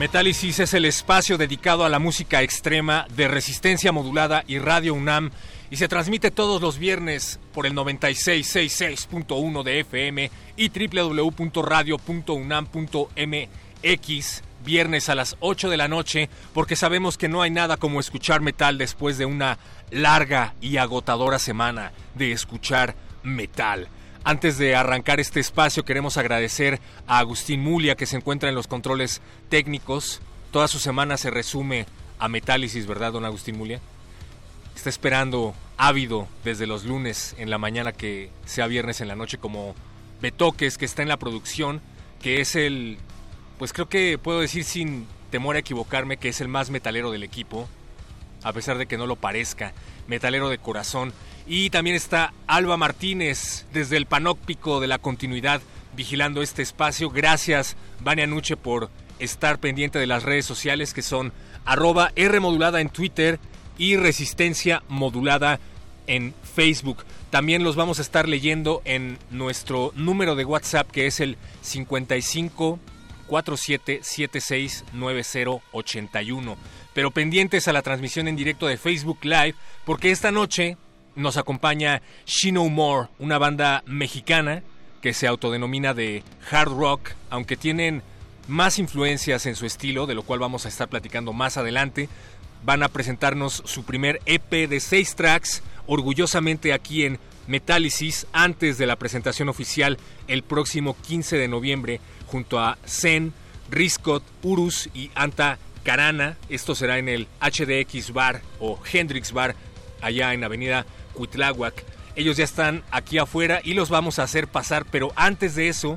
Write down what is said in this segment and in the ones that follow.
es el espacio dedicado a la música extrema de resistencia modulada y Radio UNAM y se transmite todos los viernes por el 9666.1 de FM y www.radio.unam.mx viernes a las 8 de la noche porque sabemos que no hay nada como escuchar metal después de una larga y agotadora semana de escuchar metal. Antes de arrancar este espacio queremos agradecer a Agustín Mulia que se encuentra en los controles técnicos. Toda su semana se resume a Metálisis, ¿verdad, don Agustín Mulia? Está esperando ávido desde los lunes en la mañana que sea viernes en la noche como Betoques que está en la producción, que es el, pues creo que puedo decir sin temor a equivocarme que es el más metalero del equipo, a pesar de que no lo parezca, metalero de corazón. Y también está Alba Martínez desde el panóptico de la continuidad vigilando este espacio. Gracias, Vania Nuche, por estar pendiente de las redes sociales que son arroba R en Twitter y Resistencia modulada en Facebook. También los vamos a estar leyendo en nuestro número de WhatsApp que es el 55 47769081. Pero pendientes a la transmisión en directo de Facebook Live porque esta noche nos acompaña Shino More, una banda mexicana que se autodenomina de hard rock, aunque tienen más influencias en su estilo, de lo cual vamos a estar platicando más adelante. Van a presentarnos su primer EP de seis tracks, orgullosamente aquí en Metálisis, antes de la presentación oficial el próximo 15 de noviembre, junto a Zen, Riscot, Urus y Anta Carana. Esto será en el HDX Bar o Hendrix Bar, allá en Avenida Cuitláhuac. Ellos ya están aquí afuera y los vamos a hacer pasar, pero antes de eso,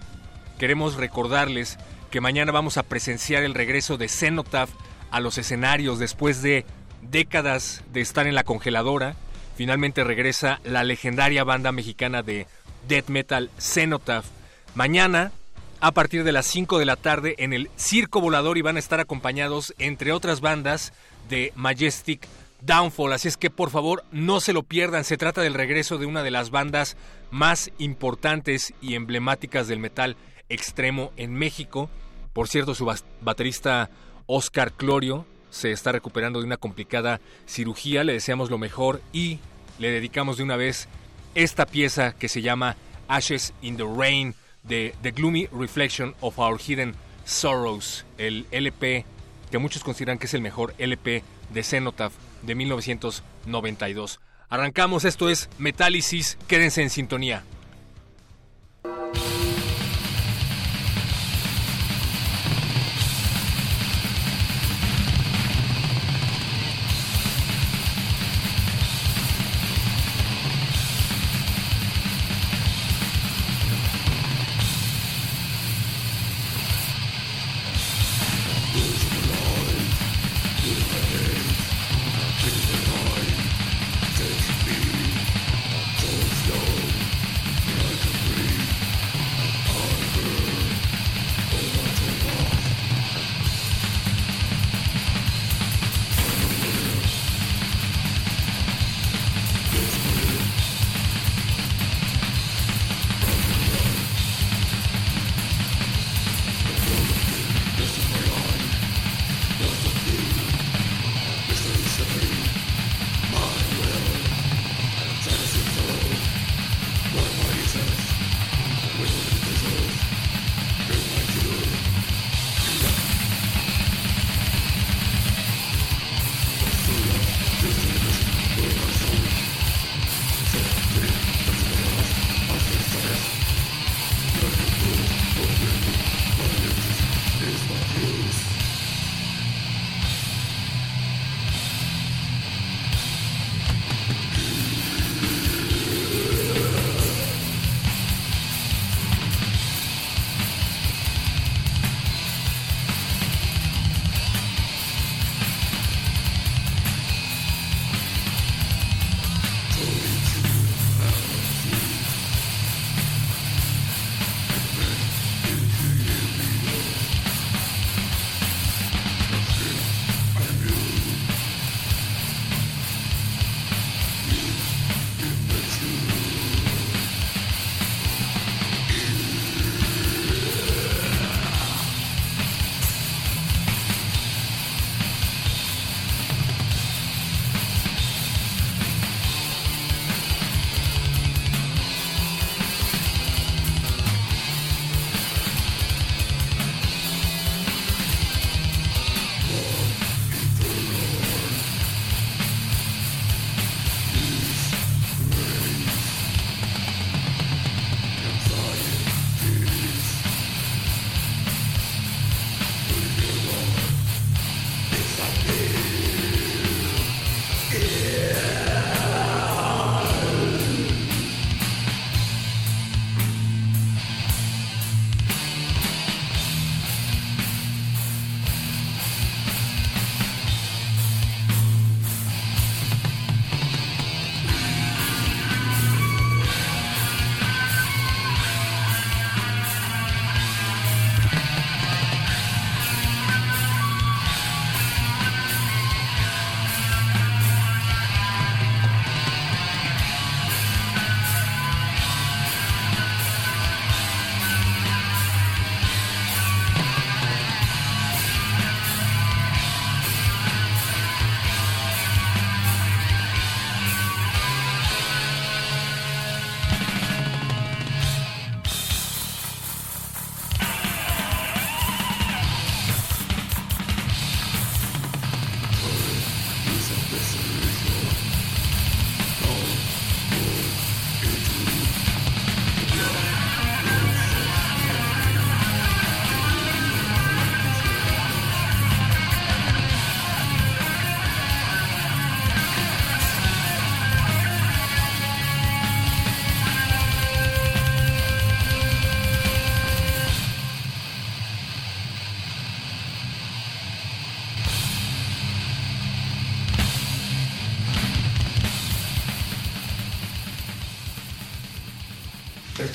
queremos recordarles que mañana vamos a presenciar el regreso de Cenotaph a los escenarios después de décadas de estar en la congeladora. Finalmente regresa la legendaria banda mexicana de death metal Cenotaph. Mañana, a partir de las 5 de la tarde, en el Circo Volador y van a estar acompañados, entre otras bandas, de Majestic Downfall. Así es que por favor no se lo pierdan. Se trata del regreso de una de las bandas más importantes y emblemáticas del metal extremo en México. Por cierto, su baterista Oscar Clorio se está recuperando de una complicada cirugía. Le deseamos lo mejor y le dedicamos de una vez esta pieza que se llama Ashes in the Rain de The Gloomy Reflection of Our Hidden Sorrows, el LP que muchos consideran que es el mejor LP de Cenotaph de 1992. Arrancamos, esto es Metálisis, quédense en sintonía.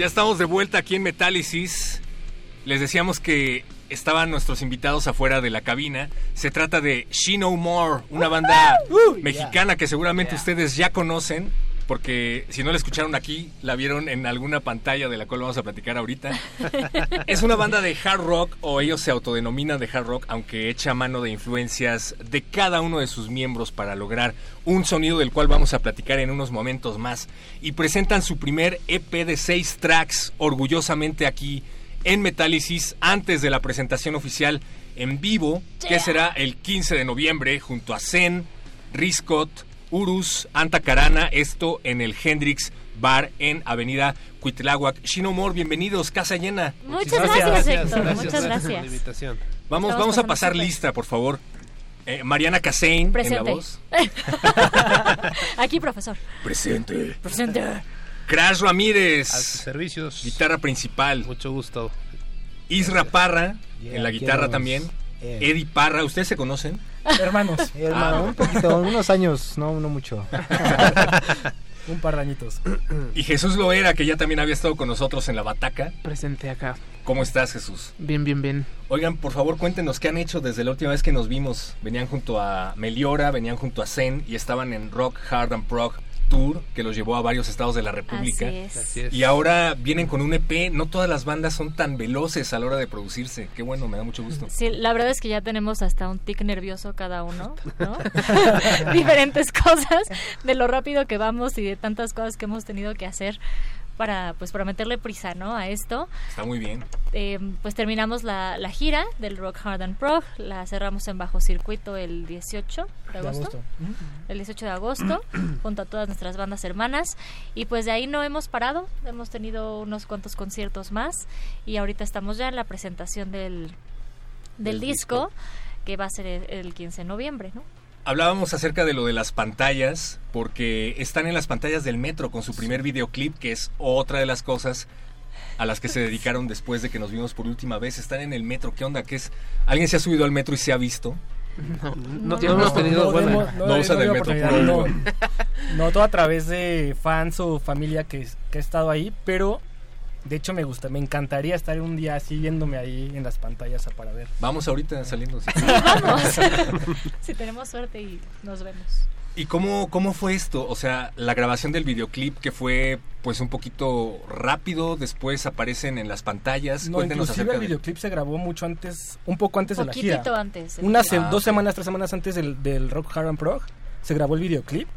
Ya estamos de vuelta aquí en Metálisis. Les decíamos que estaban nuestros invitados afuera de la cabina. Se trata de She No More, una banda mexicana que seguramente ustedes ya conocen, porque si no la escucharon aquí, la vieron en alguna pantalla de la cual vamos a platicar ahorita. es una banda de hard rock, o ellos se autodenominan de hard rock, aunque echa mano de influencias de cada uno de sus miembros para lograr un sonido del cual vamos a platicar en unos momentos más. Y presentan su primer EP de seis tracks, orgullosamente aquí en Metálisis, antes de la presentación oficial en vivo, que será el 15 de noviembre, junto a Zen, Riscot, Urus, Antacarana, esto en el Hendrix Bar en Avenida Cuitláhuac. Shinomor, bienvenidos, casa llena. Muchas gracias, Héctor. Muchas gracias. Vamos, Estamos vamos a pasando pasar lista, por favor. Eh, Mariana Casein en la Presente. voz. Aquí, profesor. Presente. Presente. Crash A sus Ramírez, servicios. guitarra principal. Mucho gusto. Isra Parra, Yeah, en la guitarra también. Eddie Parra, ¿ustedes se conocen? Hermanos, hermano, un poquito, unos años, no, no mucho. Un par de añitos. Y Jesús Loera, que ya también había estado con nosotros en la bataca. Presente acá. ¿Cómo estás, Jesús? Bien, bien, bien. Oigan, por favor, cuéntenos qué han hecho desde la última vez que nos vimos. Venían junto a Meliora, venían junto a Zen y estaban en Rock Hard and Prog Tour, que los llevó a varios estados de la República. Así es. Así es. Y ahora vienen con un EP. No todas las bandas son tan veloces a la hora de producirse. Qué bueno, me da mucho gusto. Sí, la verdad es que ya tenemos hasta un tic nervioso cada uno, ¿no? Diferentes cosas de lo rápido que vamos y de tantas cosas que hemos tenido que hacer para pues para meterle prisa, ¿no? A esto. Está muy bien. Eh, pues terminamos la, la gira del Rock Hard and Prog, la cerramos en bajo circuito el 18 de De agosto. el 18 de agosto, junto a todas nuestras bandas hermanas. Y pues de ahí no hemos parado, hemos tenido unos cuantos conciertos más y ahorita estamos ya en la presentación del, del, Del disco, que va a ser el, el 15 de noviembre, ¿no? Hablábamos acerca de lo de las pantallas, porque están en las pantallas del metro con su primer videoclip, que es otra de las cosas a las que se dedicaron después de que nos vimos por última vez. Están en el metro, ¿qué onda? ¿Qué es? ¿Alguien se ha subido al metro y se ha visto? No, No, no hemos tenido. no, bueno, no usan el metro, puro no. No, todo a través de fans o familia que, que ha estado ahí, pero de hecho me gusta, me encantaría estar un día así viéndome ahí en las pantallas para ver. Vamos ahorita saliendo. sí. Vamos, si tenemos suerte y nos vemos. ¿Y cómo, cómo fue esto? O sea, la grabación del videoclip que fue pues un poquito rápido, después aparecen en las pantallas. No, Cuéntenos inclusive acerca el de... videoclip se grabó mucho antes, un poco antes de la gira. Poquitito antes. el Unas Ah, dos semanas, tres semanas antes del, del Rock Hard and Prog se grabó el videoclip.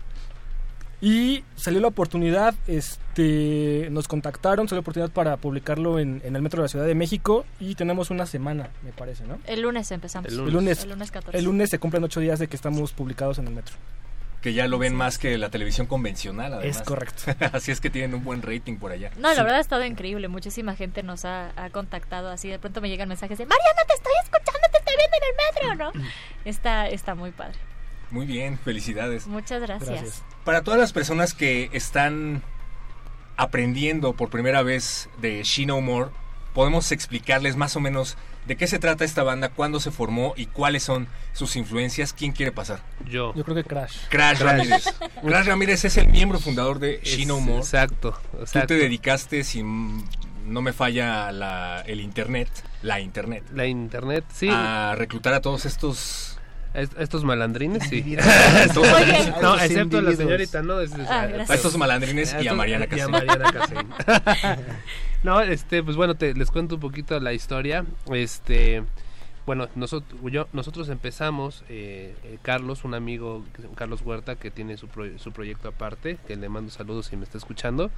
Y salió la oportunidad, este, nos contactaron, salió la oportunidad para publicarlo en, en el Metro de la Ciudad de México y tenemos una semana, me parece, ¿no? El lunes empezamos. El El lunes, El lunes 14. el lunes se cumplen ocho días de que estamos publicados en el Metro. Que ya lo ven más que la televisión convencional, además. Es correcto. Así es que tienen un buen rating por allá. No, la verdad ha estado increíble. Muchísima gente nos ha, ha contactado así. De pronto me llegan mensajes de Mariana, te estoy escuchando, te estoy viendo en el metro, ¿no? Está, está muy padre. Muy bien, felicidades. Muchas gracias. Gracias. Para todas las personas que están aprendiendo por primera vez de She No More, podemos explicarles más o menos de qué se trata esta banda, cuándo se formó y cuáles son sus influencias. ¿Quién quiere pasar? Yo. Yo creo que Crash. Crash Ramírez. Crash Ramírez es el miembro fundador de She Es- No More. Exacto. Tú exacto. te dedicaste, si no me falla la- el internet, la internet, La internet, sí. a reclutar a todos estos... est- estos malandrines, sí. Oye. no, excepto a la señorita, ¿no? Es- es- Ah, a- gracias. a estos malandrines y a Mariana y a. Mariana Casein. no, este, pues bueno, te, les cuento un poquito la historia. Este, bueno, nosotros, yo, nosotros empezamos, eh, eh, Carlos, un amigo, Carlos Huerta, que tiene su, pro- su proyecto aparte, que le mando saludos si me está escuchando.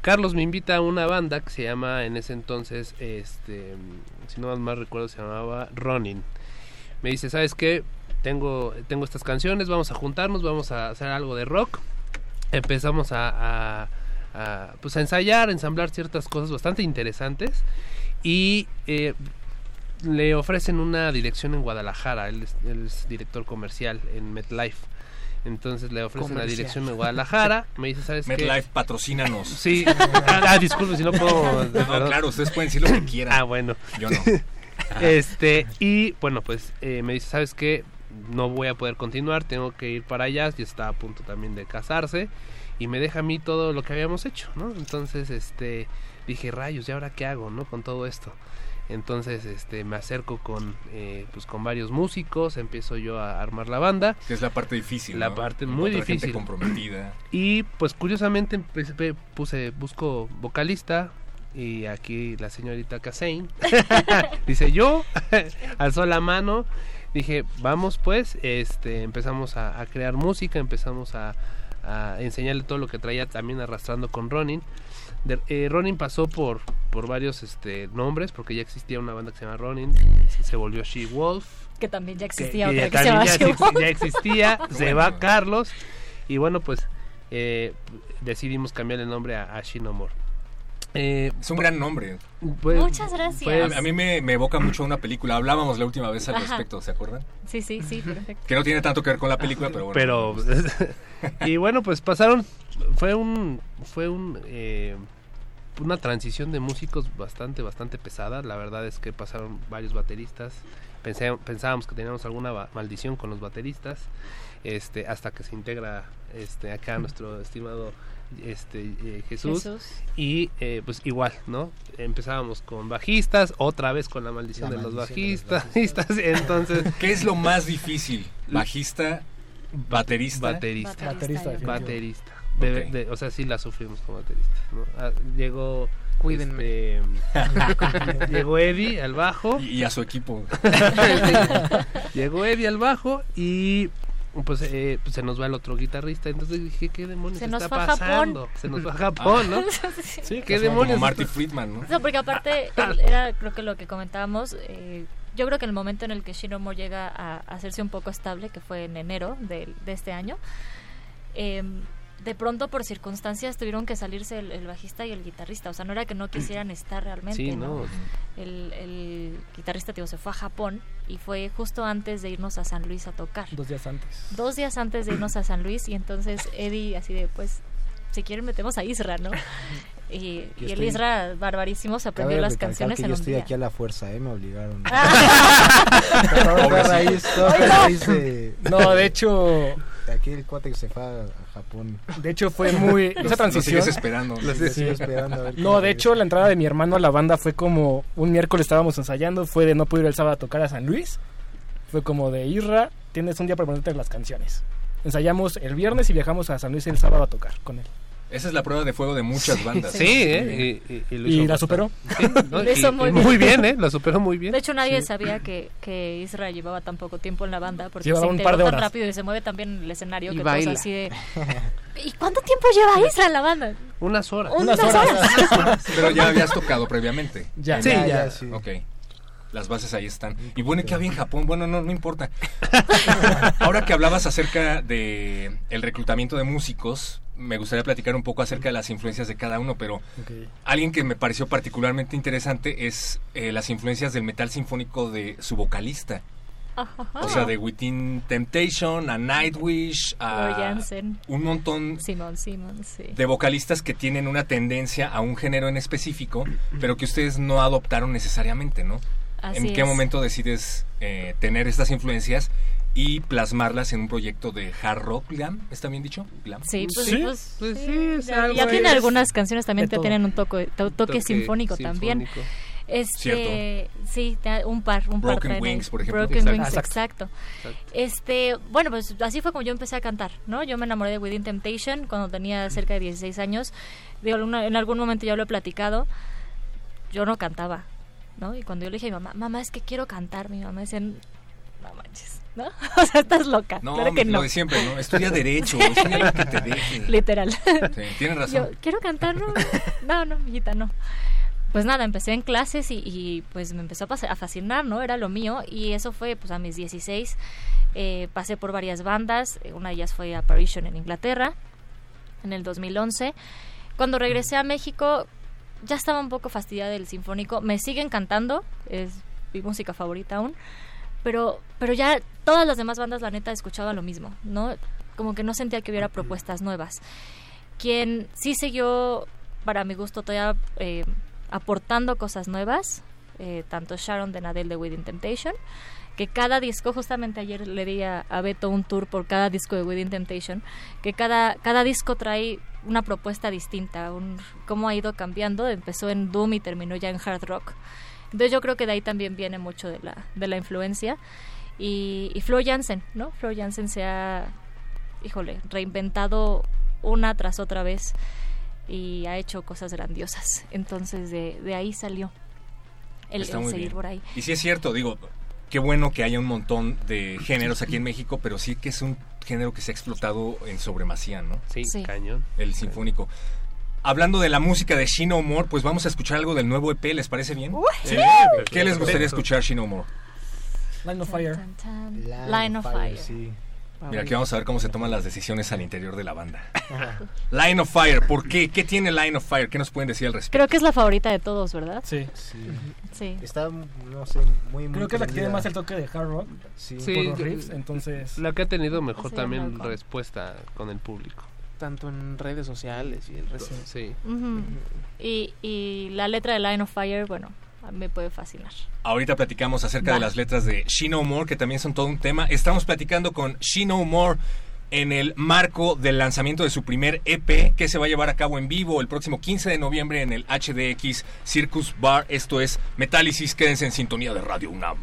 Carlos me invita a una banda que se llama en ese entonces, este, si no más recuerdo, se llamaba Ronin. Me dice, ¿sabes qué? Tengo, tengo estas canciones, vamos a juntarnos, vamos a hacer algo de rock. Empezamos a, a- a, pues a ensayar, a ensamblar ciertas cosas bastante interesantes y eh, le ofrecen una dirección en Guadalajara. Él es, él es director comercial en MetLife. Entonces le ofrecen una Comercial. dirección en Guadalajara. Me dice, ¿sabes qué? MetLife, patrocínanos. Sí. Ah, ah, disculpe si no puedo. No, claro, ustedes pueden decir lo que quieran. Ah, bueno. Yo no. este, y bueno, pues eh, me dice, ¿sabes qué? No voy a poder continuar, tengo que ir para allá, ya está a punto también de casarse y me deja a mí todo lo que habíamos hecho, ¿no? Entonces, este, dije, rayos, ¿y ahora qué hago, no? Con todo esto. Entonces, este, me acerco con, eh, pues, con varios músicos, empiezo yo a armar la banda. Que es la parte difícil. La ¿no? parte muy gente difícil. comprometida. Y pues curiosamente empecé- puse, busco vocalista y aquí la señorita Casain dice yo, alzó la mano, dije vamos pues, este empezamos a, a crear música, empezamos a, a enseñarle todo lo que traía también arrastrando con Ronin. De- eh, Ronin pasó por, por varios este, nombres porque ya existía una banda que se llama Ronin, se, volvió She Wolf, Que también ya existía que otra que se llama ya, She exi- Wolf. ya existía, se va Carlos y bueno pues eh, decidimos cambiar el nombre a, a Shinomore. Eh, Es un gran nombre. pues, Muchas gracias. pues, A, a mí me, me evoca mucho una película. Hablábamos la última vez al Ajá. respecto, ¿se acuerdan? Sí, sí, sí, perfecto. Que no tiene tanto que ver con la película, pero bueno. pero y bueno pues pasaron fue un fue un eh, una transición de músicos bastante bastante pesada la verdad es que pasaron varios bateristas Pensé- pensábamos que teníamos alguna maldición con los bateristas este hasta que se integra este acá nuestro estimado este eh, Jesús, Jesús. y eh, pues igual no empezábamos con bajistas otra vez con la maldición La de los maldición de los bajistas entonces ¿Qué es lo más difícil? ¿Bajista? ¿Baterista? Baterista. Baterista. Baterista. De- de- o sea, sí la sufrimos como bateristas. ¿no? Ah, llegó. Cuídenme. este, llegó Eddie al bajo. Y, y a su equipo. llegó Eddie al bajo y. Pues, eh, pues se nos va el otro guitarrista. Entonces dije, ¿qué demonios Se nos está a Japón. pasando? Se nos va a Japón, ¿no? Sí, ¿Qué demonios? Como Marty Friedman, ¿no? No, porque aparte era creo que lo que comentábamos, eh, yo creo que en el momento en el que Shinomore llega a, a hacerse un poco estable, que fue en enero del- de, este año, eh, de pronto por circunstancias tuvieron que salirse el, el bajista y el guitarrista, o sea, no era que no quisieran estar realmente, Sí, ¿no? no. El, el guitarrista tío, se fue a Japón y fue justo antes de irnos a San Luis a tocar. Dos días antes. Dos días antes de irnos a San Luis y entonces Eddie así de pues si quieren metemos a Isra, ¿no? Y, y el estoy- Isra barbarísimo se aprendió las canciones que en yo un estoy día. aquí a la fuerza, ¿eh? Me obligaron. No, de hecho, Aquí el cuate que se fue a, Japón. de hecho fue muy Los- esa los transición. sigues esperando. Lo sigo esperando a ver No, de hecho, la entrada de mi hermano a la banda fue como un miércoles estábamos ensayando, fue de no pude ir el sábado a tocar a San Luis. Fue como de Irra, tienes un día para ponerte las canciones. Ensayamos el viernes y viajamos a San Luis el sábado a tocar con él. Esa es la prueba de fuego de muchas bandas. Sí, ¿eh? Y, y- y lo ¿Y hizo la superó? Sí, ¿no? Lo hizo Y- muy y bien. muy bien, ¿eh? La superó muy bien. De hecho nadie Sí. sabía que, que Isra llevaba tan poco tiempo en la banda porque Llevaba se un par de tan horas. rápido y se mueve tan bien en el escenario Y que baila. todos así de ¿Y cuánto tiempo lleva Isra en la banda? Unas horas. Unas Unas horas. horas. Pero ya habías tocado previamente. Ya. Sí, Ya, ya. ya, sí. Ok. Las bases ahí están. Y bueno, ¿y qué había en Japón? Bueno, no, no importa. Ahora que hablabas acerca de el reclutamiento de músicos, me gustaría platicar un poco acerca de las influencias de cada uno, pero alguien que me pareció particularmente interesante es eh, las influencias del metal sinfónico de su vocalista. O sea, de Within Temptation, a Nightwish, a un montón Simón, Simón, sí. de vocalistas que tienen una tendencia a un género en específico, pero que ustedes no adoptaron necesariamente, ¿no? Así ¿En qué es. momento decides eh, tener estas influencias y plasmarlas en un proyecto de hard rock glam? ¿Está bien dicho? Glam. Sí, pues, Sí, pues, pues sí, sí, es ya, algo ya tiene es- algunas canciones también que todo. tienen un toque, to- toque, sinfónico, también. Este, sí, un par, un par Broken ahí. Wings, por ejemplo. Broken Exacto. Wings, Exacto. exacto. Este, bueno, pues así fue como yo empecé a cantar, ¿no? Yo me enamoré de Within Temptation cuando tenía cerca de 16 años. Digo, en algún momento ya lo he platicado. Yo no cantaba, ¿no? Y cuando yo le dije a mi mamá, mamá, es que quiero cantar, mi mamá decía, no manches, ¿no? O sea, estás loca. No, claro que lo no. de siempre, ¿no? Estudia Derecho, estudia lo que te deje. Literal. Sí, tienes razón. Yo, ¿quiero cantar? No, no, no, mijita, no. Pues nada, empecé en clases y, y, pues me empezó a, a fascinar, ¿no? Era lo mío y eso fue pues a mis 16. Eh, pasé por varias bandas, eh, una de ellas fue Apparition en Inglaterra en el 2011. Cuando regresé a México ya estaba un poco fastidiada del sinfónico, me sigue encantando, es mi música favorita aún, pero, pero ya todas las demás bandas la neta escuchaba lo mismo, ¿no? Como que no sentía que hubiera propuestas nuevas. Quien sí siguió, para mi gusto, todavía eh, aportando cosas nuevas, eh, tanto Sharon de Nadel de Within Temptation, que cada disco, justamente ayer le di a, a Beto un tour por cada disco de Within Temptation, que cada, cada disco trae una propuesta distinta, un, cómo ha ido cambiando, empezó en Doom y terminó ya en Hard Rock. Entonces yo creo que de ahí también viene mucho de la, de la influencia. Y, y Flo Jansen, ¿no? Flo Jansen se ha, híjole, reinventado una tras otra vez y ha hecho cosas grandiosas. Entonces de, de ahí salió el, seguir bien. por ahí. Y sí es cierto, digo, qué bueno que haya un montón de géneros aquí en México, pero sí que es un género que se ha explotado en sobremasía, ¿no? Sí, Sí. cañón. El sinfónico. Hablando de la música de Shino More, pues vamos a escuchar algo del nuevo EP, ¿les parece bien? Sí, ¿Qué les gustaría escuchar, Shino More? Line of Fire. Line of Fire. Sí. Mira, aquí vamos a ver cómo se toman las decisiones al interior de la banda. Line of Fire, ¿por qué? ¿Qué tiene Line of Fire? ¿Qué nos pueden decir al respecto? Creo que es la favorita de todos, ¿verdad? Sí. Sí. Sí. Está, no sé, muy, muy Creo que es la que tiene más el toque de hard rock Sí. Sí, por los yo- riffs, entonces... La que ha tenido mejor Sí, también respuesta con el público. Tanto en redes sociales y el resto. Sí. Y, y la letra de Line of Fire, bueno, a mí me puede fascinar. Ahorita platicamos acerca Va. de las letras de She No More, que también son todo un tema. Estamos platicando con She No More en el marco del lanzamiento de su primer EP, que se va a llevar a cabo en vivo el próximo 15 de noviembre en el HDX Circus Bar. Esto es Metálisis. Quédense en sintonía de Radio UNAM.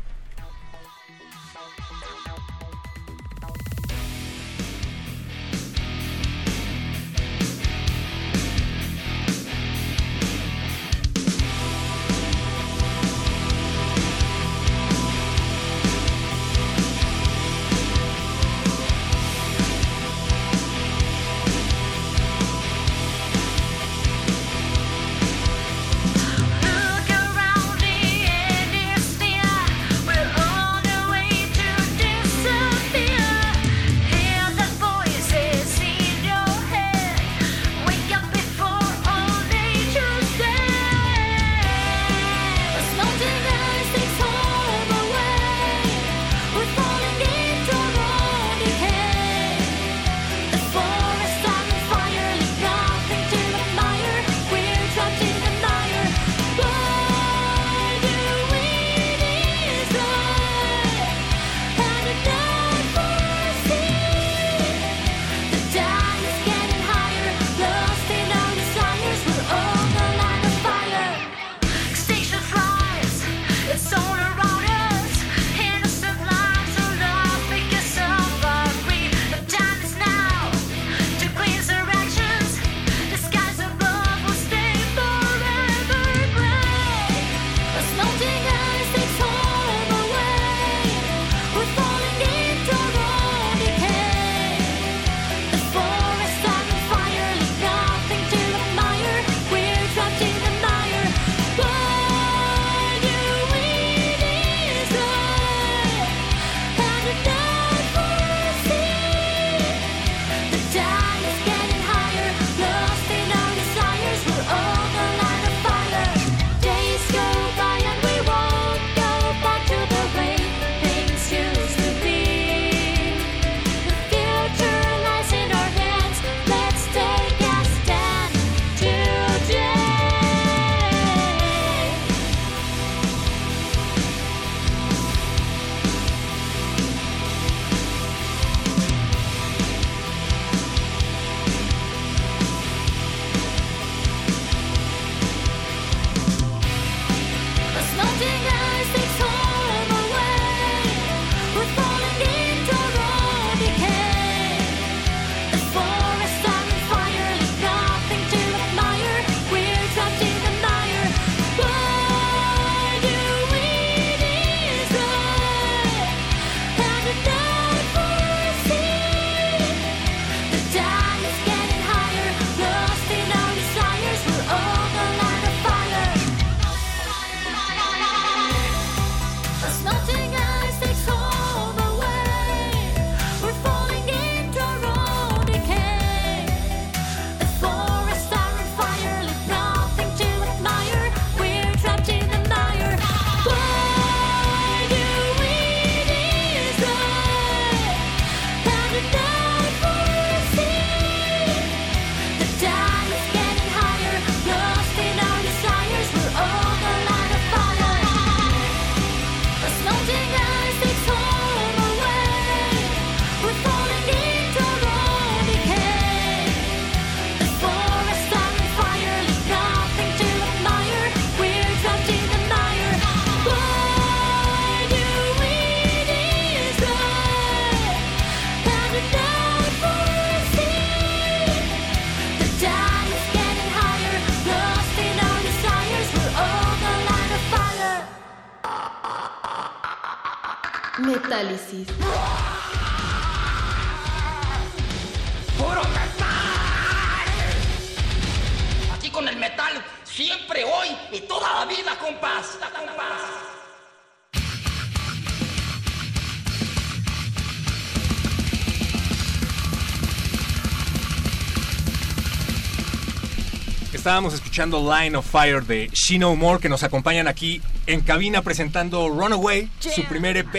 Estábamos escuchando Line of Fire de She No More que nos acompañan aquí en cabina presentando Runaway, su primer EP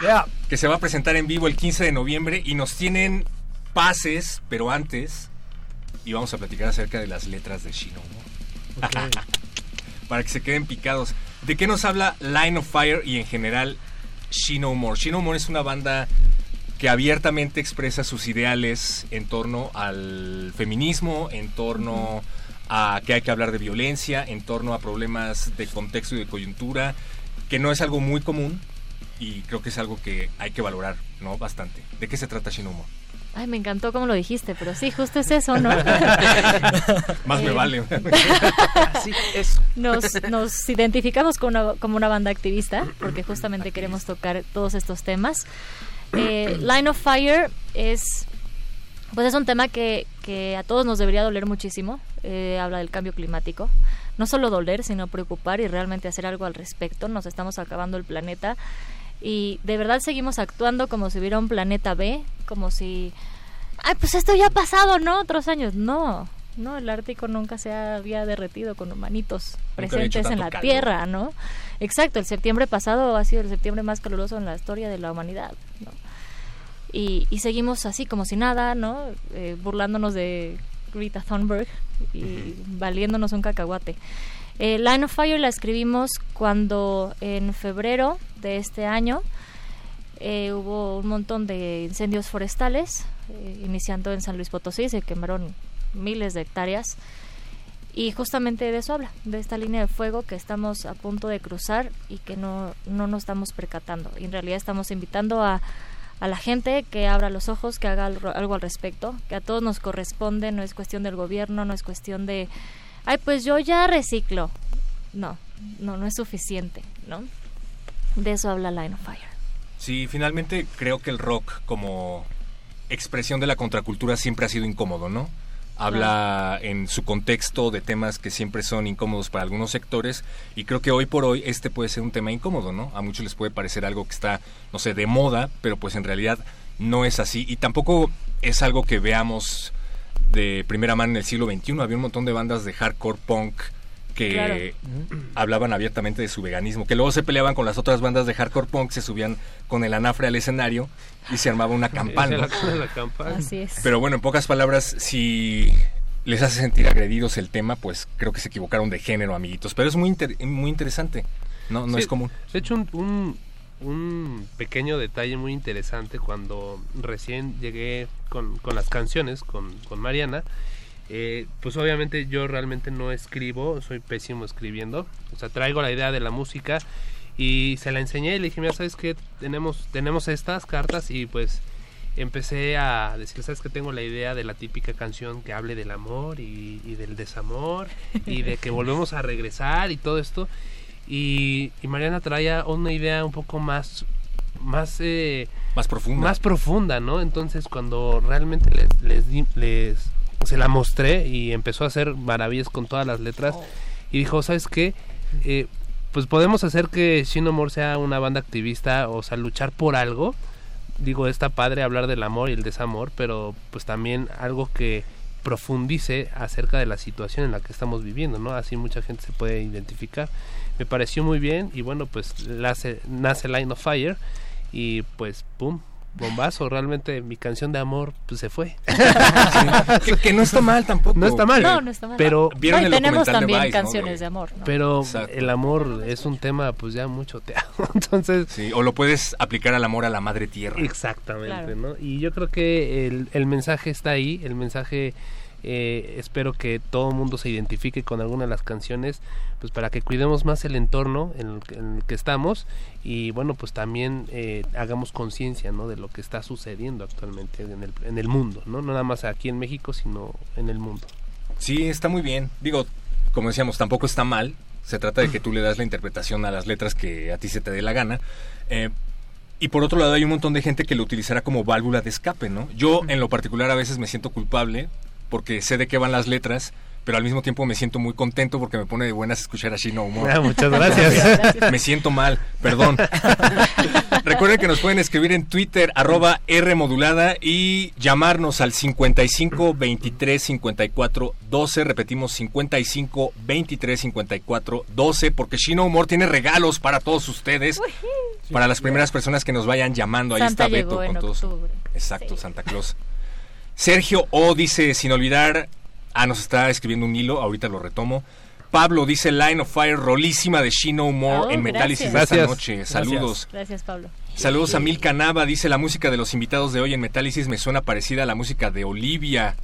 Yeah. que se va a presentar en vivo el 15 de noviembre y nos tienen pases, pero antes y vamos a platicar acerca de las letras de She No More. Para que se queden picados. ¿De qué nos habla Line of Fire y en general She No More? She No More es una banda que abiertamente expresa sus ideales en torno al feminismo, en torno a que hay que hablar de violencia, en torno a problemas de contexto y de coyuntura, que no es algo muy común y creo que es algo que hay que valorar, ¿no? Bastante. ¿De qué se trata Shinomo? Ay, me encantó como lo dijiste, pero sí, justo es eso, ¿no? Más me Eh, vale. Sí, eso. Nos, nos identificamos como una, como una banda activista porque justamente queremos tocar todos estos temas. Eh, Line of Fire es, pues es un tema que, que a todos nos debería doler muchísimo. Eh, habla del cambio climático. No solo doler, sino preocupar y realmente hacer algo al respecto. Nos estamos acabando el planeta y de verdad seguimos actuando como si hubiera un planeta B, como si, ay, pues esto ya ha pasado, ¿no? Otros años. No, no, el Ártico nunca se había derretido con humanitos presentes en la calor. Tierra, ¿no? Exacto, el septiembre pasado ha sido el septiembre más caluroso en la historia de la humanidad, ¿no? Y, y seguimos así como si nada, ¿no? Eh, burlándonos de Greta Thunberg y valiéndonos un cacahuate. Eh, Line of Fire la escribimos cuando en febrero de este año eh, hubo un montón de incendios forestales, eh, iniciando en San Luis Potosí, se quemaron miles de hectáreas. Y justamente de eso habla, de esta línea de fuego que estamos a punto de cruzar y que no, no nos estamos percatando. Y en realidad estamos invitando a, a la gente que abra los ojos, que haga algo, al respecto, que a todos nos corresponde, no es cuestión del gobierno, no es cuestión de, ay, pues yo ya reciclo. No, no, no es suficiente, ¿no? De eso habla Line of Fire. Sí, finalmente creo que el rock como expresión de la contracultura siempre ha sido incómodo, ¿no? Habla en su contexto de temas que siempre son incómodos para algunos sectores y creo que hoy por hoy este puede ser un tema incómodo, ¿no? A muchos les puede parecer algo que está, no sé, de moda, pero pues en realidad no es así y tampoco es algo que veamos de primera mano en el siglo XXI. Había un montón de bandas de hardcore punk que Claro. hablaban abiertamente de su veganismo, que luego se peleaban con las otras bandas de hardcore punk, se subían con el anafre al escenario y se armaba una campana. La, la campana. Así es. Pero bueno, en pocas palabras, si les hace sentir agredidos el tema, pues creo que se equivocaron de género, amiguitos. Pero es muy, inter- muy interesante, no, no Sí, es común. De hecho, un, un, un pequeño detalle muy interesante cuando recién llegué con, con las canciones, con, con Mariana, eh, pues obviamente yo realmente no escribo, soy pésimo escribiendo, o sea, traigo la idea de la música y se la enseñé y le dije, mira, ¿sabes qué? Tenemos, tenemos estas cartas y pues empecé a decir, ¿sabes que Tengo la idea de la típica canción que hable del amor y, y del desamor y de que volvemos a regresar y todo esto. Y, y Mariana traía una idea un poco más más eh, Más profunda. más profunda, ¿no? Entonces cuando realmente les, les, les se la mostré y empezó a hacer maravillas con todas las letras y dijo, ¿sabes qué? Eh, pues podemos hacer que Shino More sea una banda activista, o sea, luchar por algo. Digo, está padre hablar del amor y el desamor, pero pues también algo que profundice acerca de la situación en la que estamos viviendo, ¿no? Así mucha gente se puede identificar. Me pareció muy bien y bueno, pues nace, nace Line of Fire y pues pum, bombazo, realmente mi canción de amor pues se fue. que, que no está mal tampoco. No está mal. No, no está mal. Pero ¿Vieron No, y el tenemos de también Vice, canciones De- de amor, ¿no? pero Exacto. el amor es un tema pues ya mucho teatro. Entonces, Sí, o lo puedes aplicar al amor a la madre tierra. Exactamente, Claro. ¿no? Y yo creo que el, el mensaje está ahí, el mensaje eh, espero que todo el mundo se identifique con alguna de las canciones, pues para que cuidemos más el entorno en el, que- estamos y bueno, pues también eh, hagamos conciencia, ¿no? De lo que está sucediendo actualmente en el, en el mundo, ¿no? No nada más aquí en México, sino en el mundo. Sí, está muy bien. Digo, como decíamos, tampoco está mal. Se trata de que tú le das la interpretación a las letras que a ti se te dé la gana. Eh, Y por otro lado hay un montón de gente que lo utilizará como válvula de escape, ¿no? Yo en lo particular a veces me siento culpable porque sé de qué van las letras, pero al mismo tiempo me siento muy contento porque me pone de buenas escuchar a Shino Humor. Ah, muchas gracias. me siento mal, perdón. Recuerden que nos pueden escribir en Twitter, arroba R modulada y llamarnos al 55 23 54 12. Repetimos 55 23 54 12 porque Shino Humor tiene regalos para todos ustedes. Para las primeras personas que nos vayan llamando. Ahí Santa está Beto llegó en con todos. octubre. Exacto, Santa Claus. Sergio O dice, sin olvidar, ah, nos está escribiendo un hilo, ahorita lo retomo. Pablo dice Line of Fire, rolísima de Shino More Oh, en Metálisis de esta Gracias. noche. Saludos. Gracias, Pablo. Saludos a Milka Nava, dice la música de los invitados de hoy en Metálisis me suena parecida a la música de Olivia.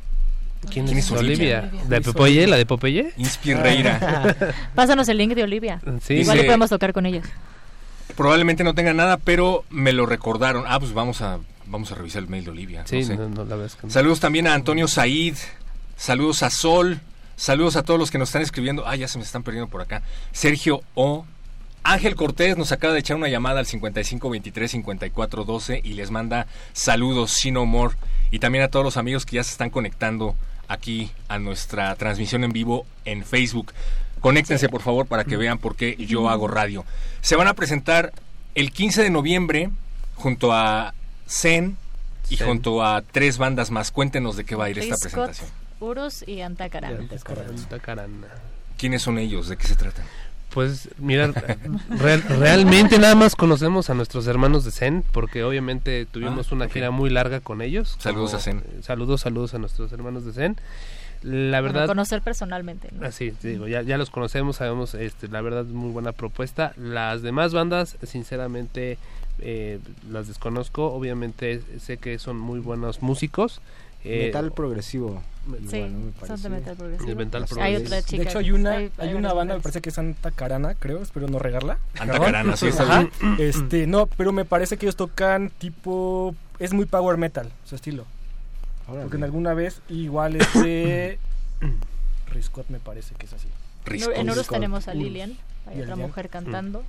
¿Quién, es Olivia? ¿De Popeye? ¿La de Popeye? Inspirreira. Pásanos el link de Olivia. Sí. Igual Dice- le podemos tocar con ellos. Probablemente no tenga nada, pero me lo recordaron. Ah, pues vamos a, vamos a revisar el mail de Olivia. Sí, no sé. no, no, la que. Saludos también a Antonio Said. Saludos a Sol. Saludos a todos los que nos están escribiendo. Ah, ya se me están perdiendo por acá. Sergio O. Ángel Cortés nos acaba de echar una llamada al 55 23 54 12 y les manda saludos, Sino More. Y también a todos los amigos que ya se están conectando aquí a nuestra transmisión en vivo en Facebook. Conéctense por favor para que vean por qué yo hago radio. Se van a presentar el 15 de noviembre junto a Zen y Zen. junto a tres bandas más. Cuéntenos de qué va a ir esta presentación. Urus y Antacara. Santa Carana. ¿Quiénes son ellos? ¿De qué se tratan? Pues mira, real- realmente nada más conocemos a nuestros hermanos de Zen, porque obviamente tuvimos Ah, una gira muy larga con ellos. Saludos a Zen. eh, Saludos, saludos a nuestros hermanos de Zen. La Bueno, verdad, conocer personalmente. ¿no? así digo, ya, ya los conocemos, sabemos, este, la verdad es muy buena propuesta. Las demás bandas, sinceramente, eh, las desconozco. Obviamente sé que son muy buenos músicos. eh, Metal progresivo. Sí, igual, ¿no? Me son de metal progresivo. Metal Hay otra chica. De hecho, hay una, hay- hay hay una banda, me parece que es Santa Carana, creo, espero no regarla. Santa. Carana, sí, está Ajá. bien. Este, no, pero me parece que ellos tocan tipo. Es muy power metal, su estilo. Órale. Porque en alguna vez, igual este. Riscott me parece que es así. En Urus Risco. tenemos a. Lilian, hay otra Lilian. mujer cantando.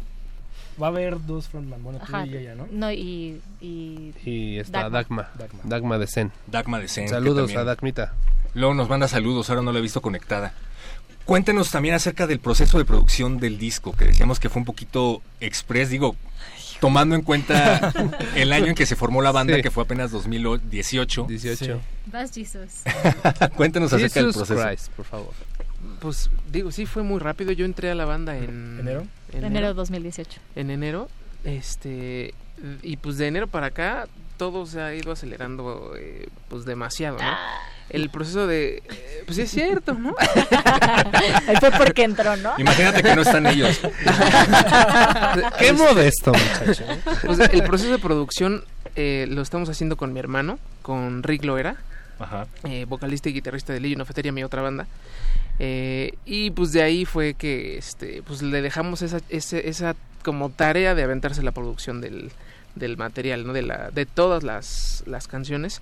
Va a haber dos frontman, bueno, tú Ajá. y ella, ¿no? No, y, y Y está Dagma. Dagma, Dagma. Dagma, de Zen. Dagma de Zen. Saludos a Dagmita. Luego nos manda saludos, ahora no la he visto conectada. Cuéntenos también acerca del proceso de producción del disco, que decíamos que fue un poquito express, digo, tomando en cuenta el año en que se formó la banda, Sí. que fue apenas 2018. 18. Vas, Jesus. Cuéntenos acerca del Jesus proceso. Christ, por favor. Pues digo, sí fue muy rápido. Yo entré a la banda en ¿Enero? Enero 2018. En enero, este y pues de enero para acá todo se ha ido acelerando eh, pues demasiado, ¿no? Ah. El proceso de eh, pues sí es cierto, ¿no? Ahí fue porque entró, ¿no? Imagínate que no están ellos. Qué modesto, muchacho. Pues el proceso de producción eh, lo estamos haciendo con mi hermano, con Rick Loera, Ajá. eh, vocalista y guitarrista de Legion of Etheria, mi otra banda. Eh, y pues de ahí fue que este pues le dejamos esa, ese- esa como tarea de aventarse la producción del, del material, ¿no? De la, de todas las, las canciones.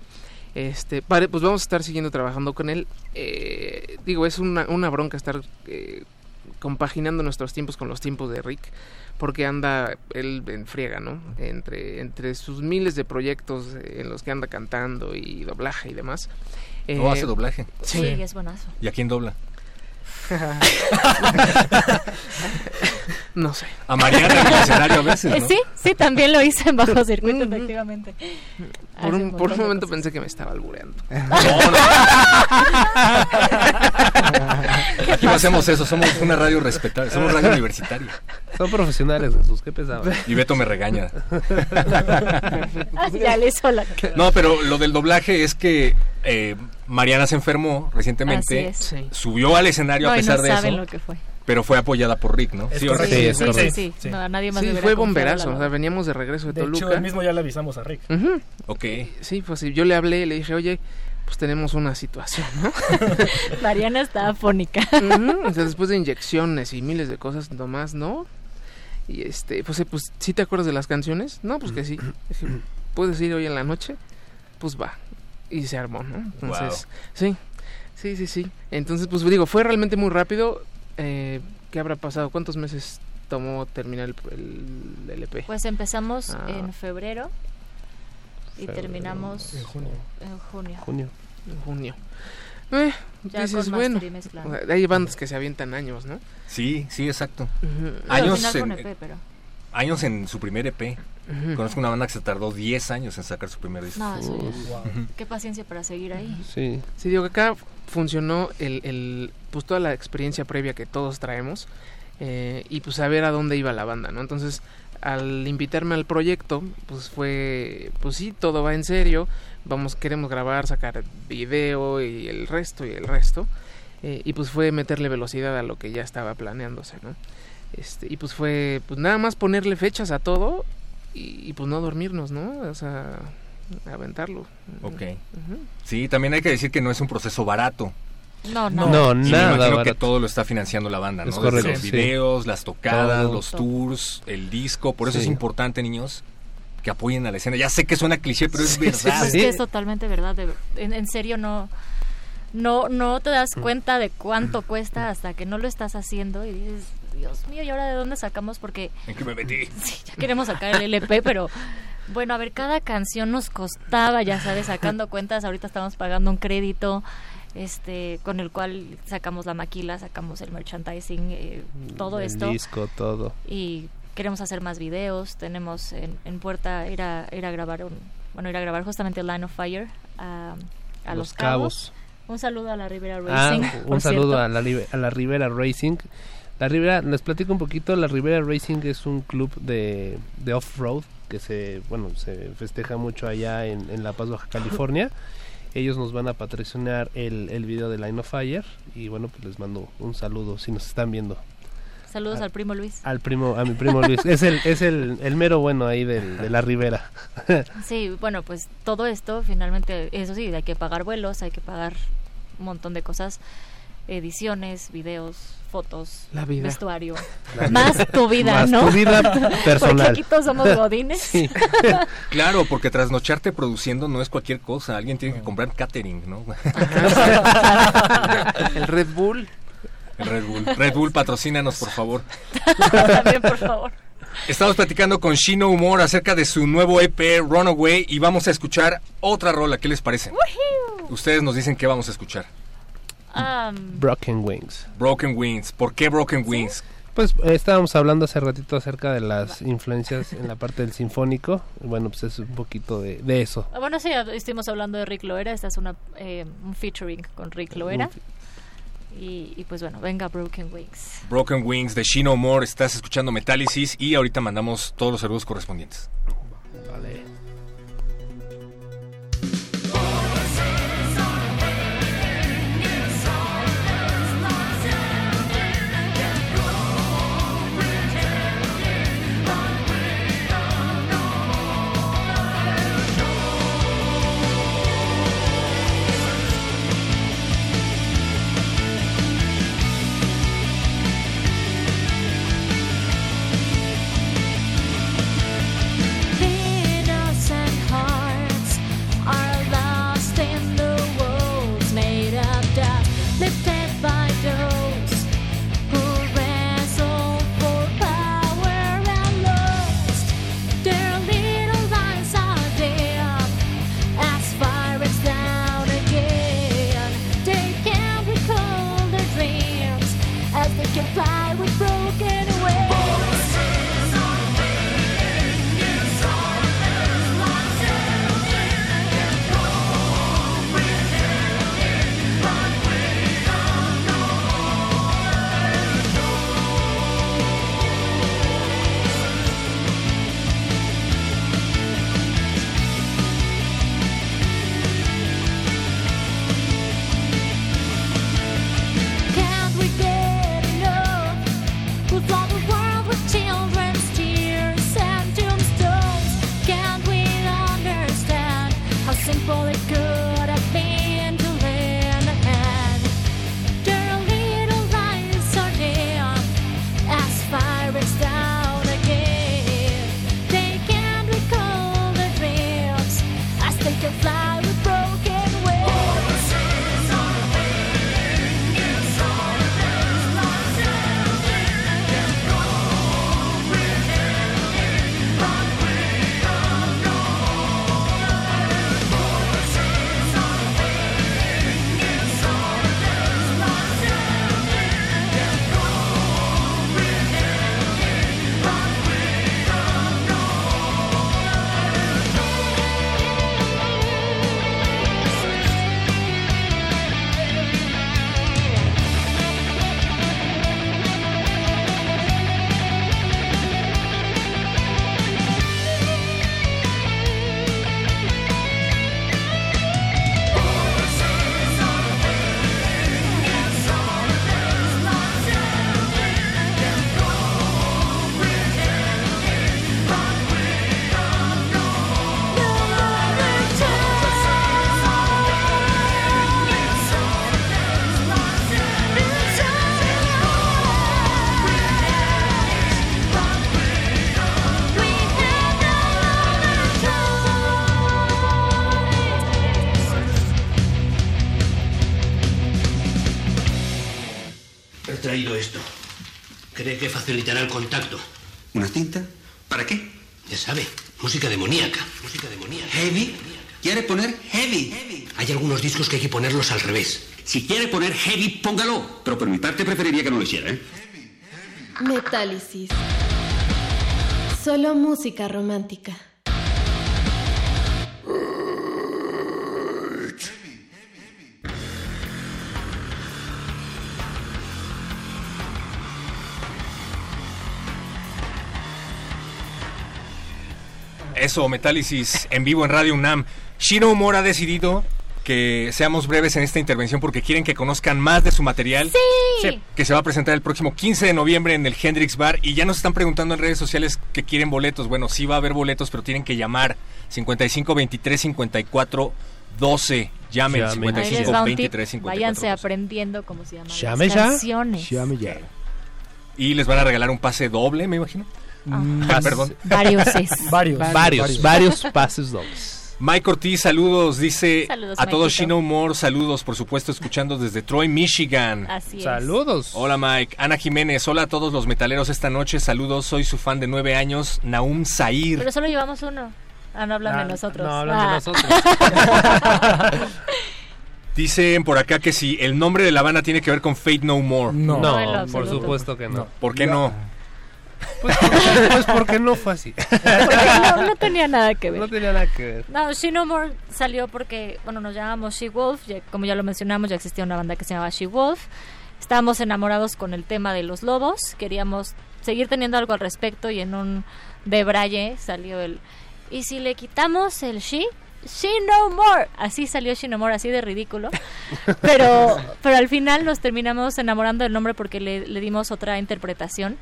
Este, pare- pues vamos a estar siguiendo trabajando con él. Eh, digo, es una, una bronca estar eh, compaginando nuestros tiempos con los tiempos de Rick, porque anda él en friega, ¿no? Entre, entre sus miles de proyectos en los que anda cantando y doblaje y demás. ¿No Eh, hace doblaje? Sí, Sí. es buenazo. ¿Y a quién dobla? no sé. A Mariana en el escenario a veces, Eh, ¿no? sí, sí, también lo hice en bajo circuito, efectivamente. Por un, por momento cosas. pensé que me estaba albureando. No, no. Aquí no hacemos eso, somos una radio respetable, somos radio universitaria. Son profesionales, Jesús, qué pesado. Y Beto me regaña. Ah, ya le hizo la... No, pero lo del doblaje es que eh, Mariana se enfermó recientemente, Así es. Sí. subió al escenario No, a pesar no de saben eso, lo que fue. pero fue apoyada por Rick, ¿no? Es ¿Sí correcto. Sí, es Sí, sí, correcto. sí, Sí. No, a nadie más Sí, le hubiera fue bomberazo. O sea, veníamos de regreso de, De hecho, Toluca. él mismo ya le avisamos a Rick. Ujú. Ok. Sí, pues sí, yo le hablé le dije, oye, pues tenemos una situación, ¿no? Mariana está afónica. Ujú, o sea, después de inyecciones y miles de cosas, nomás, ¿no? Y este, pues, eh, pues, ¿sí te acuerdas de las canciones? No, pues que sí. Dije, ¿Puedes ir hoy en la noche? Pues va. Y se armó, ¿no? Entonces, sí, sí, sí, sí. Entonces, pues digo, fue realmente muy rápido. Eh, ¿Qué habrá pasado? ¿Cuántos meses tomó terminar el, el LP? Pues empezamos Ah. en febrero y Febrero, terminamos en junio. En junio. Junio. En junio. Eh, Ya dices, con bueno, hay bandas que se avientan años, ¿no? Sí, sí, exacto. Años en, EP, pero... años en su primer EP. Conozco una banda que se tardó 10 años en sacar su primer disco. No, eso ya. Qué paciencia para seguir ahí. Sí. Sí, digo que acá funcionó el, el, pues toda la experiencia previa que todos traemos eh, y pues saber a dónde iba la banda, ¿no? Entonces, al invitarme al proyecto, pues fue, pues sí, todo va en serio, vamos, queremos grabar, sacar video y el resto y el resto, eh, y pues fue meterle velocidad a lo que ya estaba planeándose, ¿no? Este, y pues fue, pues nada más ponerle fechas a todo y, y, pues no dormirnos, ¿no? O sea, aventarlo. Ok. Sí, también hay que decir que no es un proceso barato. No, no. No, Y me nada imagino que todo lo está financiando la banda, ¿no? Es Desde los sí. videos, las tocadas, Todo. los tours, el disco. Por eso Sí. es importante, niños, que apoyen a la escena. Ya sé que suena cliché, pero es Sí, verdad. Es que es totalmente verdad. de- en, en serio, no, no, no te das cuenta de cuánto cuesta hasta que no lo estás haciendo y dices, Dios mío, ¿y ahora de dónde sacamos? Porque ¿En qué me metí? sí, ya queremos sacar el LP, pero bueno, a ver, cada canción nos costaba, ya sabes, sacando cuentas. Ahorita estamos pagando un crédito este con el cual sacamos la maquila, sacamos el merchandising, eh, todo el esto disco, todo. y queremos hacer más videos. Tenemos en, en puerta ir a, ir a grabar un, bueno, ir a grabar justamente Line of Fire a, a Los, Los Cabos. Cabos. Un saludo a la Rivera Ah, Racing. un por saludo a la, a la Rivera Racing. La Rivera, les platico un poquito, la Rivera Racing es un club de, de off-road que se, bueno, se festeja mucho allá en, en La Paz, Baja California. Ellos nos van a patrocinar el, el video de Line of Fire y bueno, pues les mando un saludo si nos están viendo. Saludos a- al primo Luis. Al primo, a mi primo Luis. es el, es el, el mero bueno ahí del- de la Rivera. Sí, bueno, pues todo esto finalmente, eso sí, hay que pagar vuelos, hay que pagar un montón de cosas, ediciones, videos, fotos, La vida. vestuario, La vida. más tu vida, Más ¿no? tu vida personal. Porque aquí todos somos godines. Sí. Claro, porque trasnocharte produciendo no es cualquier cosa. Alguien tiene que comprar catering, ¿no? El Red Bull. El Red Bull. Red Bull, patrocínanos, por favor. También, por favor. Estamos platicando con Shino Humor acerca de su nuevo EP Runaway y vamos a escuchar otra rola. ¿Qué les parece? Ustedes nos dicen qué vamos a escuchar. Am, Broken Wings. Broken Wings. ¿Por qué Broken Wings? Pues eh, estábamos hablando hace ratito acerca de las influencias en la parte del sinfónico. Bueno, pues es un poquito de, de eso. Ah, Bueno, sí, estuvimos hablando de Rick Loera. Esta es una, eh, un featuring con Rick Loera. Y, y pues bueno, venga Broken Wings. Broken Wings de Shino Humor. Estás escuchando Metálisis y ahorita mandamos todos los saludos correspondientes. Vale. Al revés. Si quiere poner heavy, póngalo. Pero por mi parte preferiría que no lo hiciera, ¿eh? Metálisis. Solo música romántica. Eso, Metálisis en vivo en Radio UNAM. Shino Humor ha decidido que seamos breves en esta intervención porque quieren que conozcan más de su material. Sí. Que se va a presentar el próximo 15 de noviembre en el Hendrix Bar. Y ya nos están preguntando en redes sociales que quieren boletos. Bueno, sí va a haber boletos, pero tienen que llamar 55 23 54 12. Llamen Llamen. 55 Ahí les va un tip. 23 54 Váyanse aprendiendo cómo se llaman Llame las ya. canciones. Y les van a regalar un pase doble, me imagino. Ah, perdón. Varios es. Varios. Varios, varios pases dobles. Mike Ortiz, saludos, dice Saludos, a todos. Shino Humor, saludos, por supuesto, escuchando desde Troy, Michigan. Así es. Saludos. Hola Mike, Ana Jiménez, hola a todos los metaleros esta noche, saludos, soy su fan de nueve años, Naum Zair. Pero solo llevamos uno. Ah, no hablan Ah, de nosotros. no, hablan de Ah. nosotros. Dicen por acá que si el nombre de la banda tiene que ver con Fate No More. No. No, No, por supuesto que no. ¿Por qué no? Pues, porque, pues porque no fue así. No, no tenía nada que ver. No tenía nada que ver. No, She No More salió porque, bueno, nos llamamos She Wolf, ya- como ya lo mencionamos, ya existía una banda que se llamaba She Wolf. Estábamos enamorados con el tema de los lobos, queríamos seguir teniendo algo al respecto y en un de Braille salió el... ¿Y si le quitamos el She? She No More. Así salió She No More, así de ridículo. Pero, pero al final nos terminamos enamorando del nombre porque le, le dimos otra interpretación.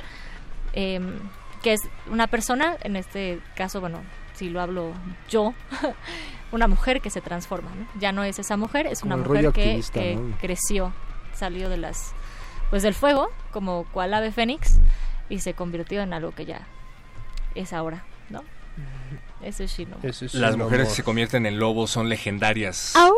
Em, que es una persona, en este caso, bueno, si lo hablo yo, una mujer que se transforma, ¿no? Ya no es esa mujer, es Como una mujer que, activista, que ¿no? creció, salió de las, pues del fuego, como cual ave fénix, y se convirtió en algo que ya es ahora, ¿no? Eso es Shino. Eso es Las mujeres que se convierten en lobos son legendarias. ¡Au!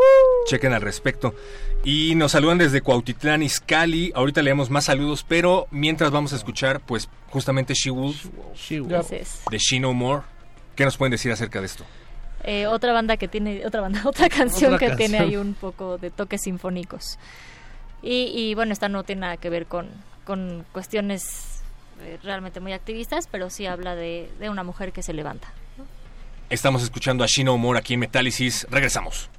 Chequen al respecto. Y nos saludan desde Cuautitlán, Izcalli. Ahorita leemos más saludos, pero mientras vamos a escuchar, pues, justamente She Wolf She de She No More. ¿Qué nos pueden decir acerca de esto? Eh, otra banda que tiene, otra banda, otra canción Otra que tiene ahí un poco de toques sinfónicos. Y, y, bueno, esta no tiene nada que ver con, con cuestiones eh, realmente muy activistas, pero sí habla de, de una mujer que se levanta. Estamos escuchando a She No More aquí en Metálisis. Regresamos.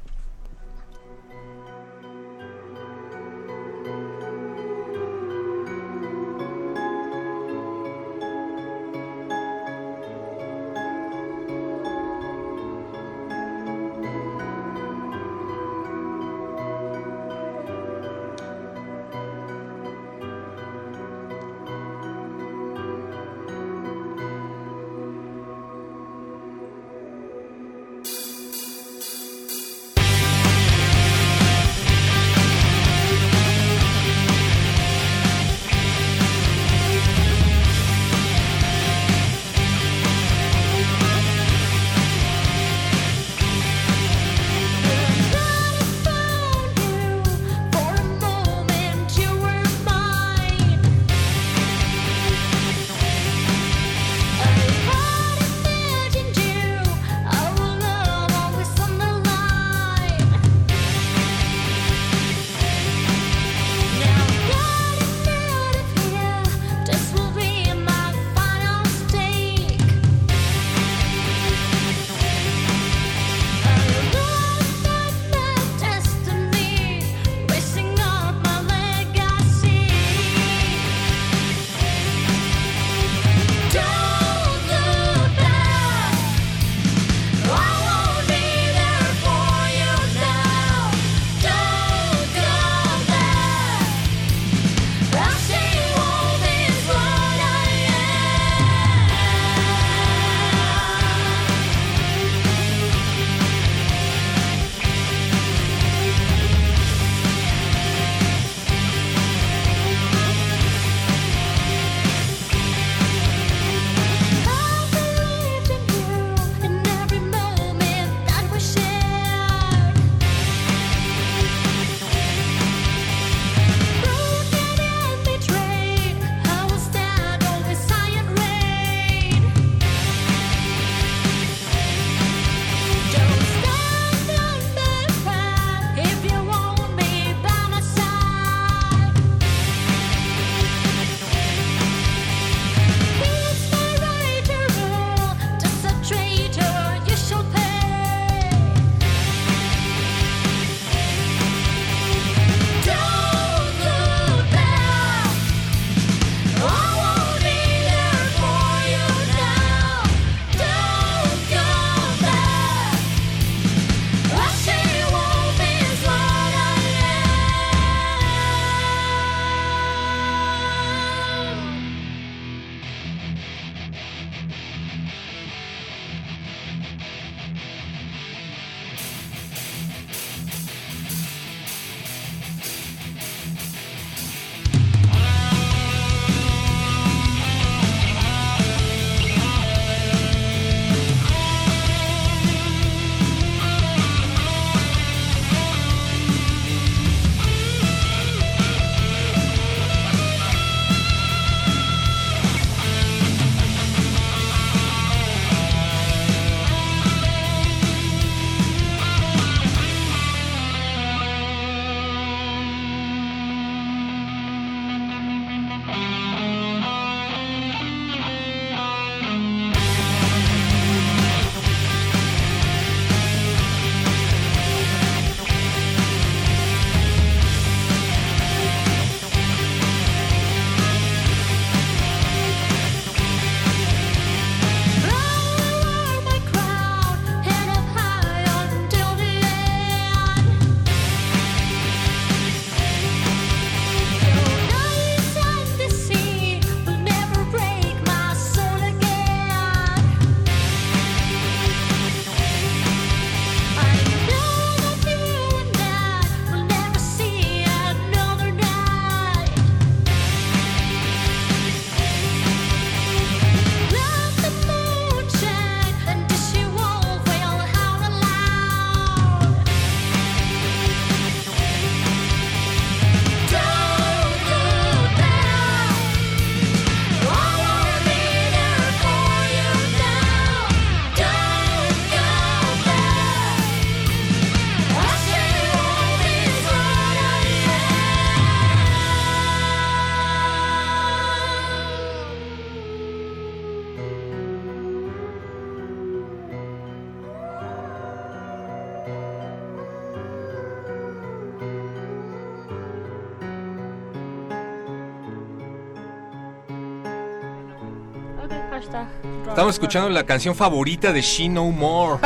Estamos escuchando la canción favorita de She No More.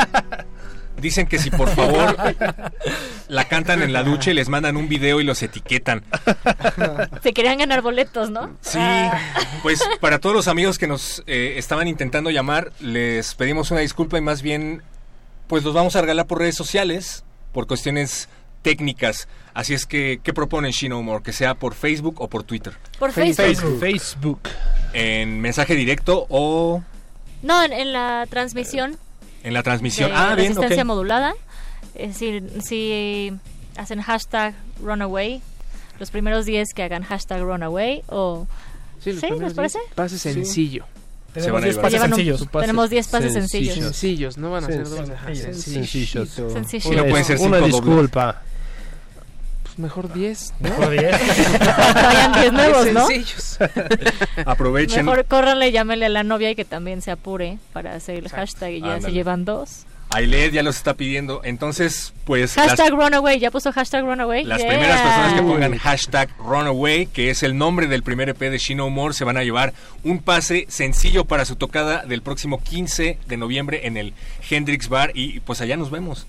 Dicen que si por favor la cantan en la ducha y les mandan un video y los etiquetan. Se querían ganar boletos, ¿no? Sí, pues para todos los amigos que nos eh, estaban intentando llamar, les pedimos una disculpa y más bien, pues los vamos a regalar por redes sociales, por cuestiones técnicas. Así es que, ¿qué proponen She No More? Que sea por Facebook o por Twitter. Por Facebook. Facebook. En mensaje directo o No, en, en la transmisión. en la transmisión. de ah, bien, resistencia modulada. Es decir, si hacen hashtag runaway, los primeros 10 que hagan hashtag runaway o... Sí, los ¿Sí? ¿Les parece? diez, Pase sencillo. Tenemos Se van a 10 llevar. pases un- sencillos. Tenemos 10 pases sencillos. Sencillos, no van a ser Sencillos. dos. ajá, Sencillos. Sencillos. Una, no pueden ser una cinco dobles. disculpa. Pues mejor 10. ¿no? Mejor 10. Vayan 10 nuevos, ¿no? Sencillos. Aprovechen. Mejor córranle, llámenle a la novia y que también se apure para hacer el hashtag y ya se Ándale. llevan dos. Ailed ya los está pidiendo. Entonces, pues las, Hashtag runaway, ya puso hashtag runaway. las Yeah. primeras personas que pongan hashtag Runaway, que es el nombre del primer EP de She No More, se van a llevar un pase sencillo para su tocada del próximo 15 de noviembre en el Hendrix Bar. Y pues allá nos vemos.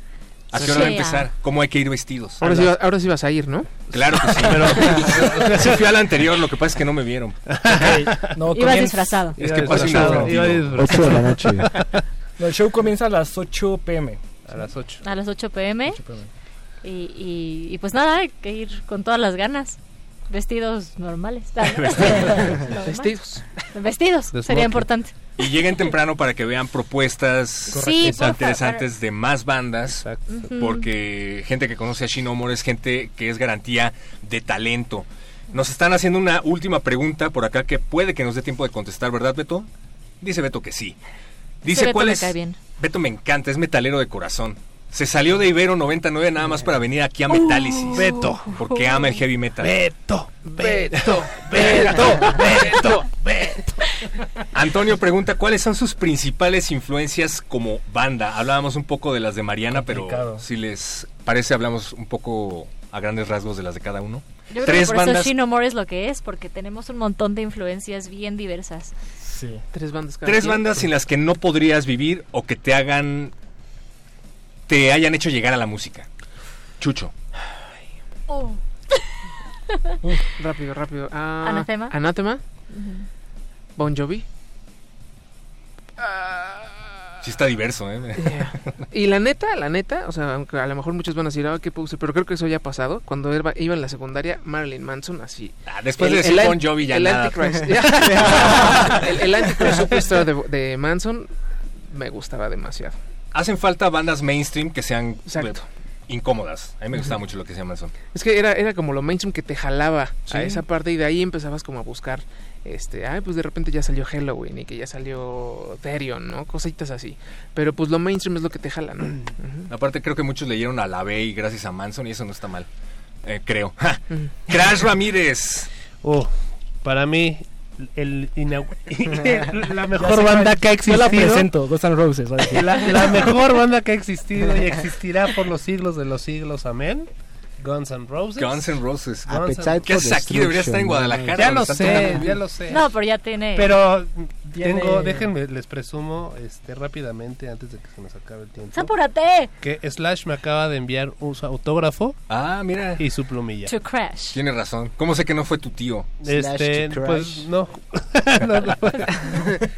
¿A qué hora va a empezar? ¿Cómo hay que ir vestidos? Ahora sí, ahora sí vas a ir, ¿no? Claro que sí, pero sí fui al anterior, lo que pasa es que no me vieron. No, Ibas comienza- disfrazado. Es que Iba paso disfrazado, iba disfrazado. 8 de la noche. No, el show comienza a las 8 pm. A las 8. A las 8 pm. 8 p.m. Y, y, y pues nada, hay que ir con todas las ganas. Vestidos normales. Normal. Vestidos. Vestidos, sería importante. Y lleguen temprano para que vean propuestas Sí, interesantes de más bandas. Porque gente que conoce a Shinomore es gente que es garantía de talento. Nos están haciendo una última pregunta por acá que puede que nos dé tiempo de contestar, ¿verdad, Beto? Dice Beto que sí. Dice Beto cuál me es. cae bien. Beto me encanta, es metalero de corazón. Se salió de Ibero 99 nada más para venir aquí a Metálisis. Beto. Porque ama el heavy metal. Beto. Beto. Beto. Beto. Beto. Antonio pregunta cuáles son sus principales influencias como banda. Hablábamos un poco de las de Mariana, pero si les parece hablamos un poco a grandes rasgos de las de cada uno. Yo creo Tres que por bandas. eso Shino More es lo que es, porque tenemos un montón de influencias bien diversas. Sí. Tres bandas cada Tres bandas sin las que no podrías vivir o que te hagan te hayan hecho llegar a la música. Chucho. Rápido, rápido. Ah, Anathema. Anathema. Bon Jovi. Sí está diverso, ¿eh? Y la neta, la neta, o sea, aunque a lo mejor muchos van a decir, ah, qué puse, pero creo que eso ya ha pasado. Cuando iba, iba en la secundaria, Marilyn Manson, así. Ah, después de decir Bon Jovi ya el nada. Antichrist. el, el Antichrist Superstar de, de Manson me gustaba demasiado. Hacen falta bandas mainstream que sean Exacto. eh, incómodas. A mí me gusta mucho lo que se llama eso. Es que era, era como lo mainstream que te jalaba Sí. a esa parte y de ahí empezabas como a buscar, este, ay, pues de repente ya salió Halloween y que ya salió Therion, ¿no? Cositas así. Pero pues lo mainstream es lo que te jala, ¿no? Ujú. Aparte creo que muchos leyeron a la B y gracias a Manson y eso no está mal. Eh, creo. Crash Ramírez. Oh, para mí, el la mejor sé banda que ha Yo la existido. presento, Guns N' Roses. La, la mejor banda que ha existido y existirá por los siglos de los siglos. Amén. Guns N' Roses. Guns N' Roses. Guns Appetite ¿Qué haces aquí? Deberías estar en Guadalajara. Ya lo sé, ya lo sé. No, pero ya tiene... Pero Tiene- tengo, déjenme, les presumo este rápidamente antes de que se nos acabe el tiempo. ¡Apúrate! Que Slash me acaba de enviar un su autógrafo Ah, mira. y su plumilla. To Crash. Tienes razón. ¿Cómo sé que no fue tu tío? Este, Slash to pues crash. no. No, no.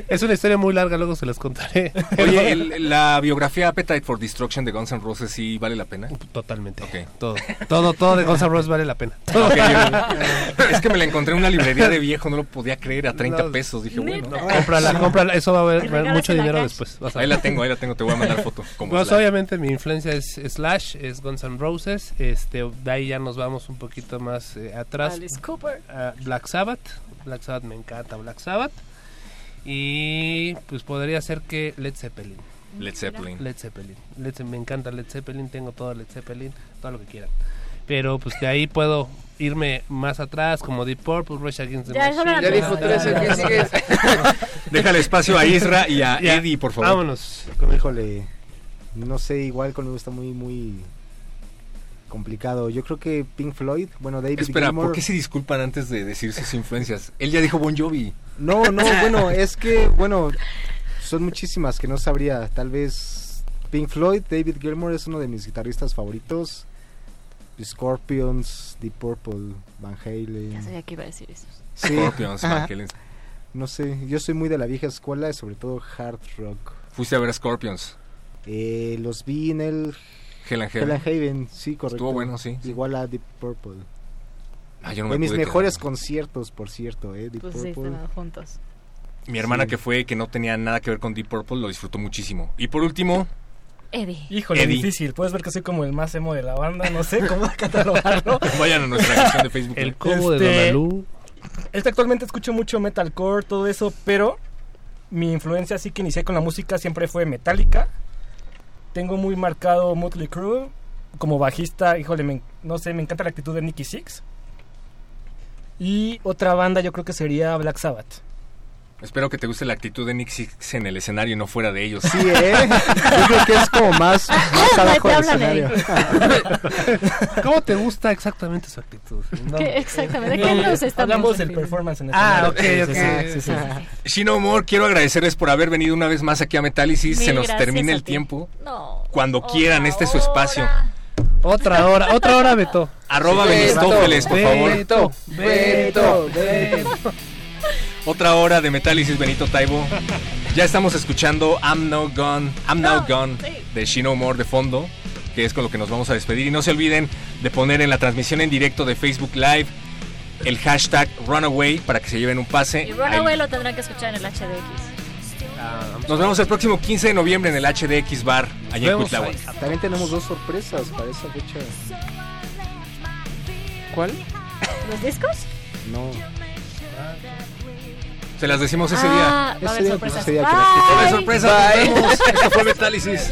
Es una historia muy larga, luego se las contaré. Oye, el- la biografía Appetite for Destruction de Guns N' Roses sí vale la pena. Totalmente. Ok. Todo, todo, todo de Guns N' Roses vale la pena. Ok, yo- es que me la encontré en una librería de viejo, no lo podía creer, a 30 No, pesos. Dije, bueno, No, cómprala, cómprala, eso va a haber, mucho dinero después. vas a ahí la tengo, ahí la tengo, te voy a mandar foto. Como Pues Slash. obviamente mi influencia es Slash, es Guns N' Roses, este, de ahí ya nos vamos un poquito más eh, atrás. Alice Cooper. a Black Sabbath, Black Sabbath me encanta Black Sabbath y pues podría ser que Led Zeppelin, Led Zeppelin. Led Zeppelin, Led Ze- me encanta Led Zeppelin, tengo todo Led Zeppelin, todo lo que quieran. Pero pues de ahí puedo irme más atrás como Deep Purple, Rush Against the Ya, eso Machine. Ya dijo tres, el que sigue. Déjale espacio a Isra y a Ya, Eddie, por favor. Vámonos. Híjole, no sé, igual con me gusta muy, muy... complicado. Yo creo que Pink Floyd, bueno, David Espera. ¿por qué se disculpan antes de decir sus influencias? Él ya dijo Bon Jovi. No, no, bueno, es que, bueno, son muchísimas que no sabría. Tal vez Pink Floyd, David Gilmour es uno de mis guitarristas favoritos. Scorpions, Deep Purple, Van Halen. Ya sabía que iba a decir eso. Sí. Scorpions, Van. Halen. No sé, yo soy muy de la vieja escuela, sobre todo hard rock. Fuiste a ver a Scorpions. Eh, los vi en el Hell and Hell Heaven. and Heaven, sí, correcto. Estuvo bueno, sí. Igual a Deep Purple. Ah, yo no me de mis mejores quedar. conciertos, por cierto, eh, Deep Pues sí, estaban juntos. Mi hermana Sí. que fue, que no tenía nada que ver con Deep Purple, lo disfrutó muchísimo. Y por último, Eddie. Híjole, Eddie. difícil. Puedes ver que soy como el más emo de la banda, no sé cómo catalogarlo. vayan a nuestra sección de Facebook. El Live. combo de Este, Donalú. Es que actualmente escucho mucho metalcore, todo eso, pero mi influencia sí que inicié con la música siempre fue Metallica. Tengo muy marcado Motley Crue. Como bajista, híjole, no sé, me encanta la actitud de Nicky Six. Y otra banda yo creo que sería Black Sabbath. Espero que te guste la actitud de Nick Six en el escenario y no fuera de ellos. Sí, ¿eh? Yo creo que es como más, más abajo del escenario. ¿Cómo te gusta exactamente su actitud? No. ¿Qué exactamente? ¿De qué nos estamos Hablamos del performance en Ah, escenario. ok, Sí, ok. sí, sí, sí. Shino Moore, quiero agradecerles por haber venido una vez más aquí a Metálisis. Se nos termina el ti. tiempo. No. Cuando quieran, este es su espacio. Otra hora, otra hora, Beto. Arroba Benistófeles, por favor. Beto, Beto, Beto. Otra hora de Metálisis Benito Taibo. Ya estamos escuchando I'm Now Gone, I'm Now Gone de Shino More de fondo, que es con lo que nos vamos a despedir. Y no se olviden de poner en la transmisión en directo de Facebook Live el hashtag Runaway para que se lleven un pase. Y Runaway lo tendrán que escuchar en el HDX. Nos vemos el próximo 15 de noviembre en el HDX Bar, allá en Cuitláhuac. También tenemos dos sorpresas para esa fecha. ¿Cuál? ¿Los discos? No, Se las decimos ese día. Ah, va a Ese día, sorpresas. ese día que Bye. las ¡Hola, sorpresa! Nos Bye. vemos. Esto fue Metálisis.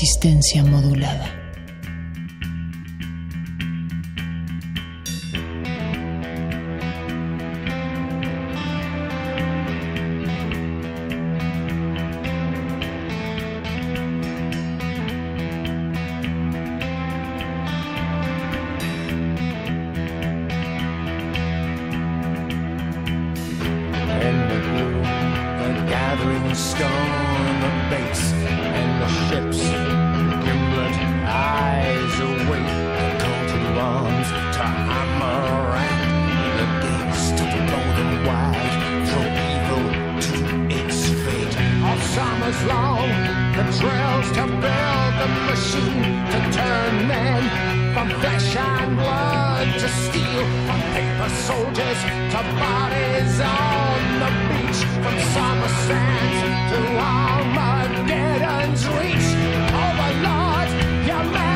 resistencia modulada. flow, the drills to build the machine to turn men from flesh and blood to steel, from paper soldiers to bodies on the beach, from summer sands to Armageddon's reach. Oh Overlord, your man.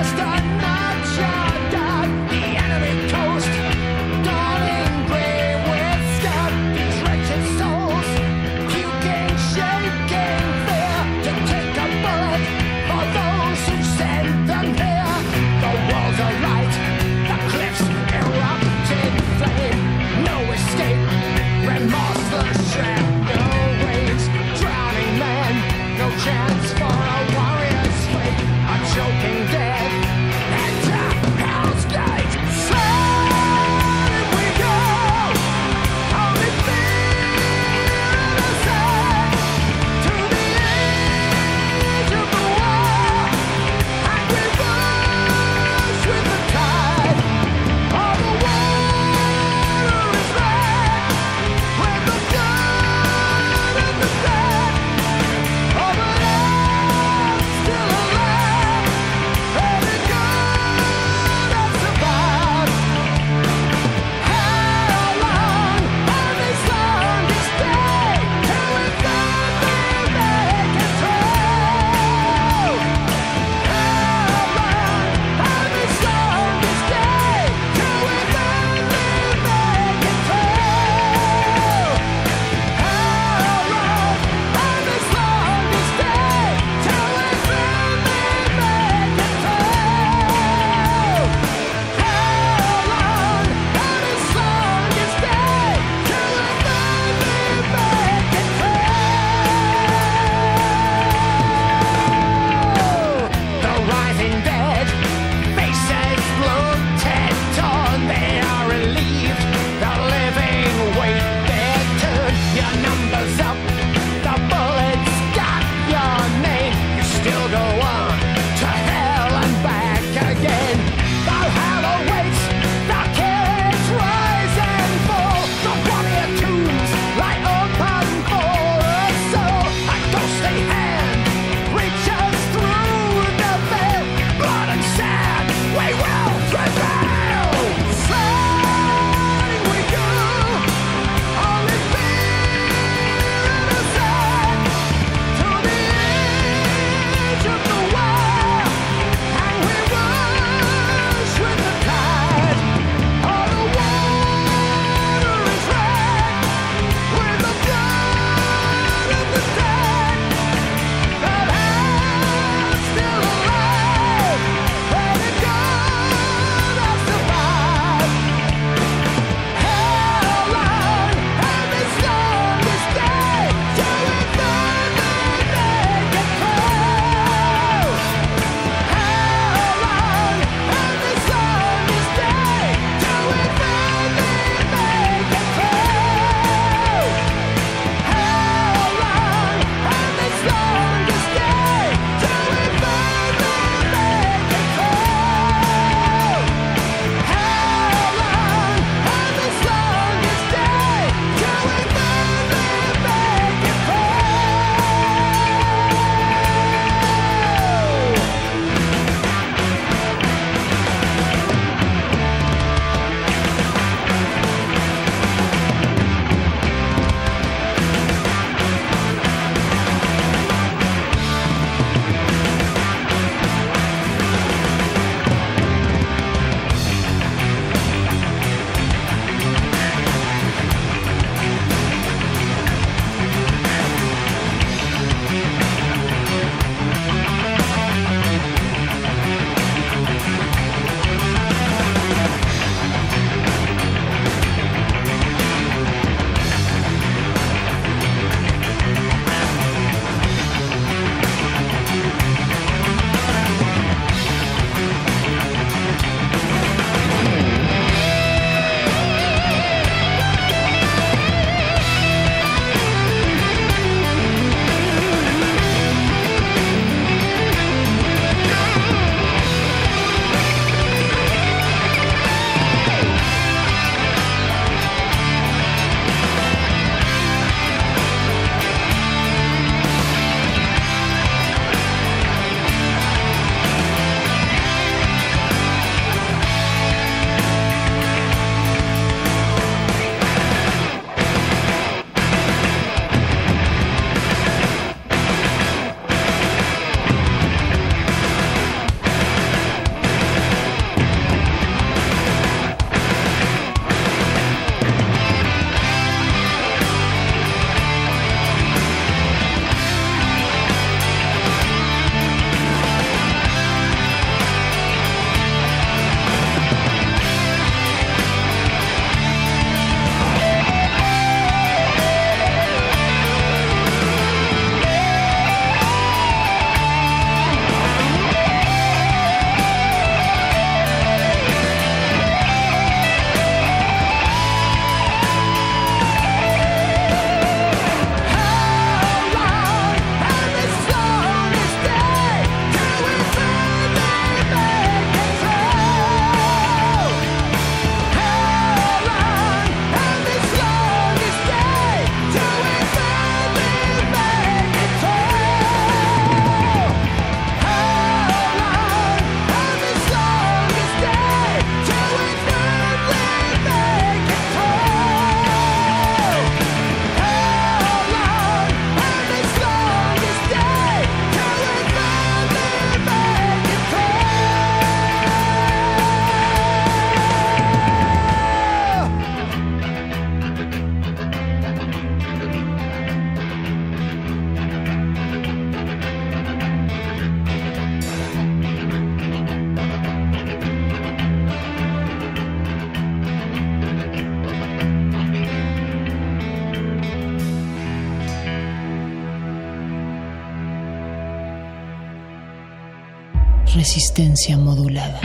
Resistencia modulada.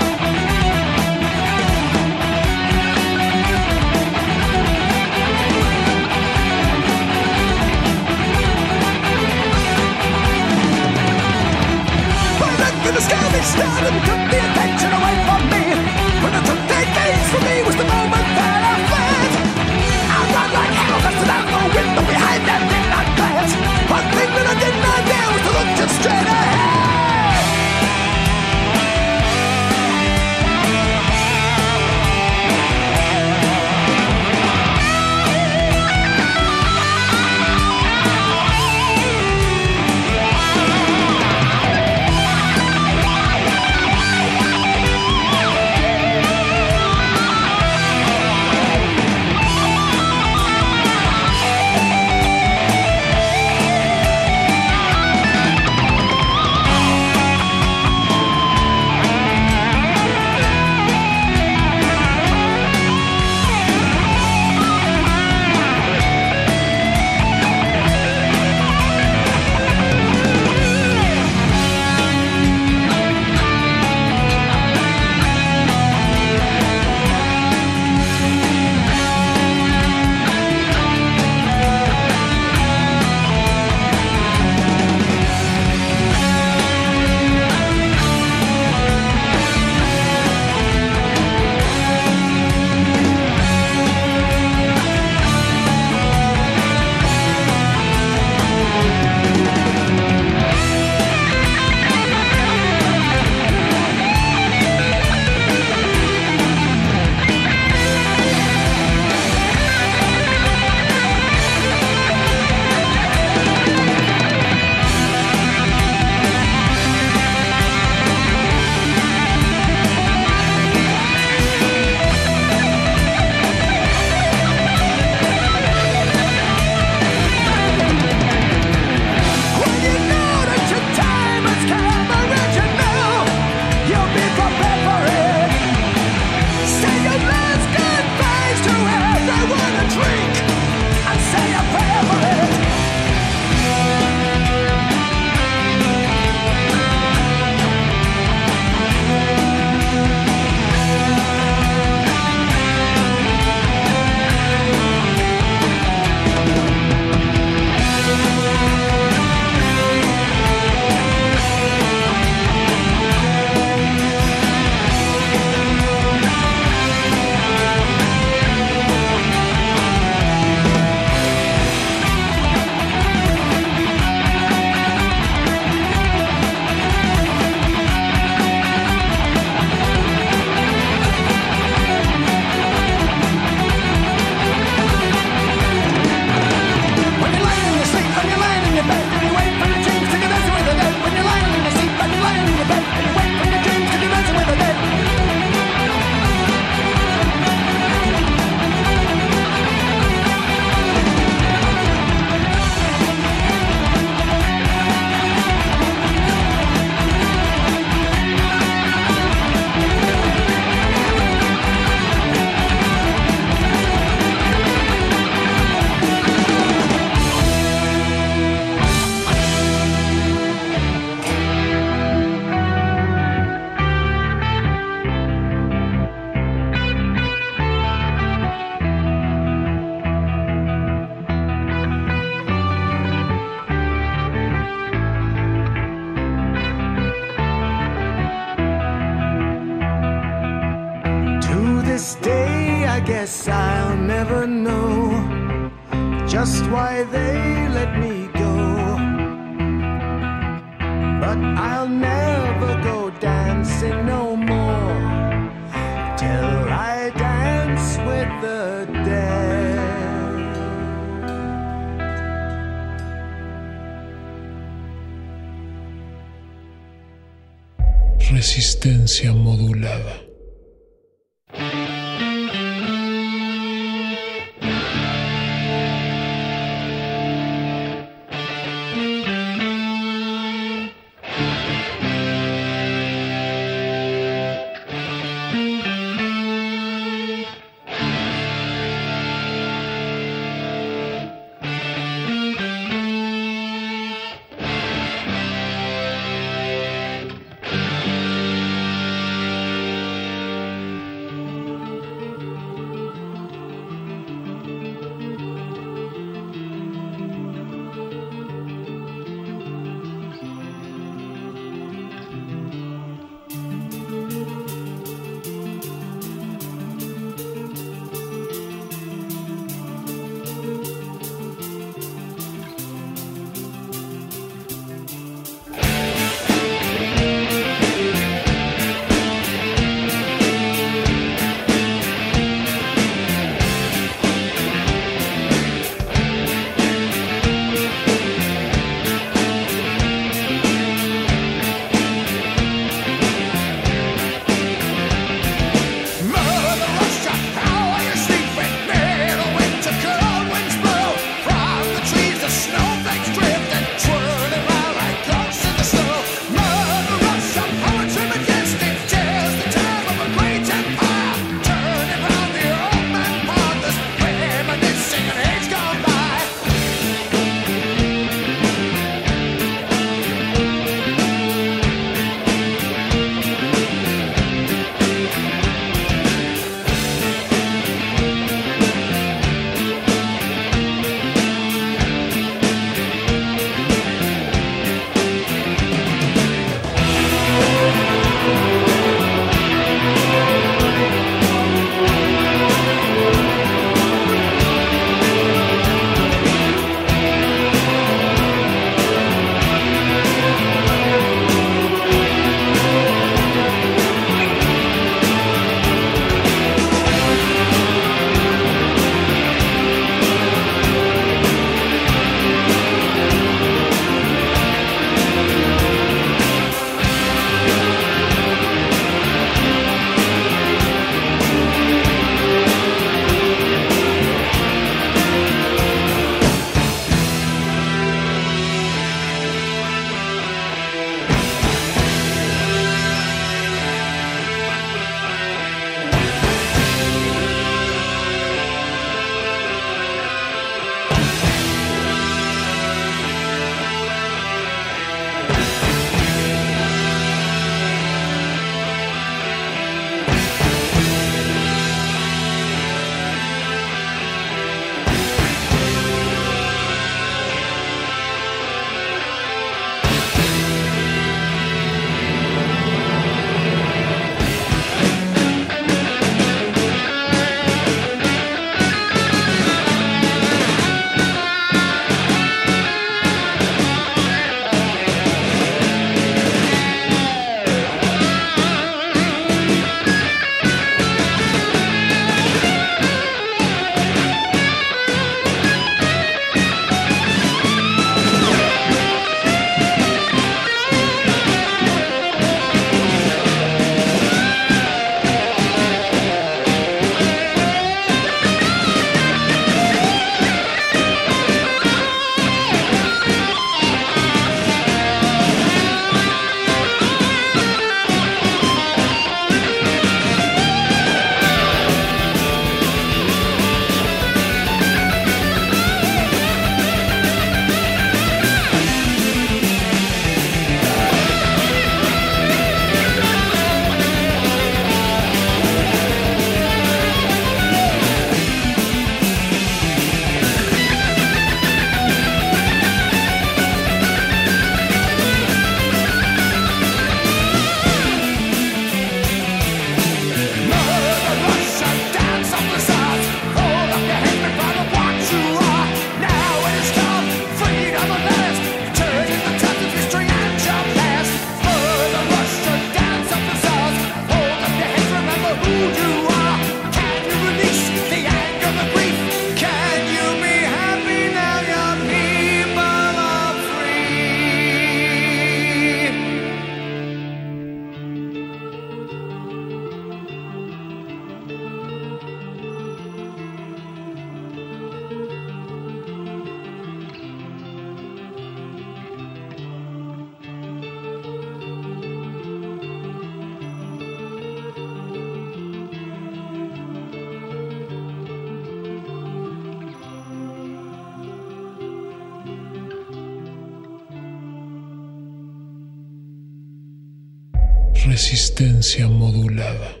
Resistencia modulada.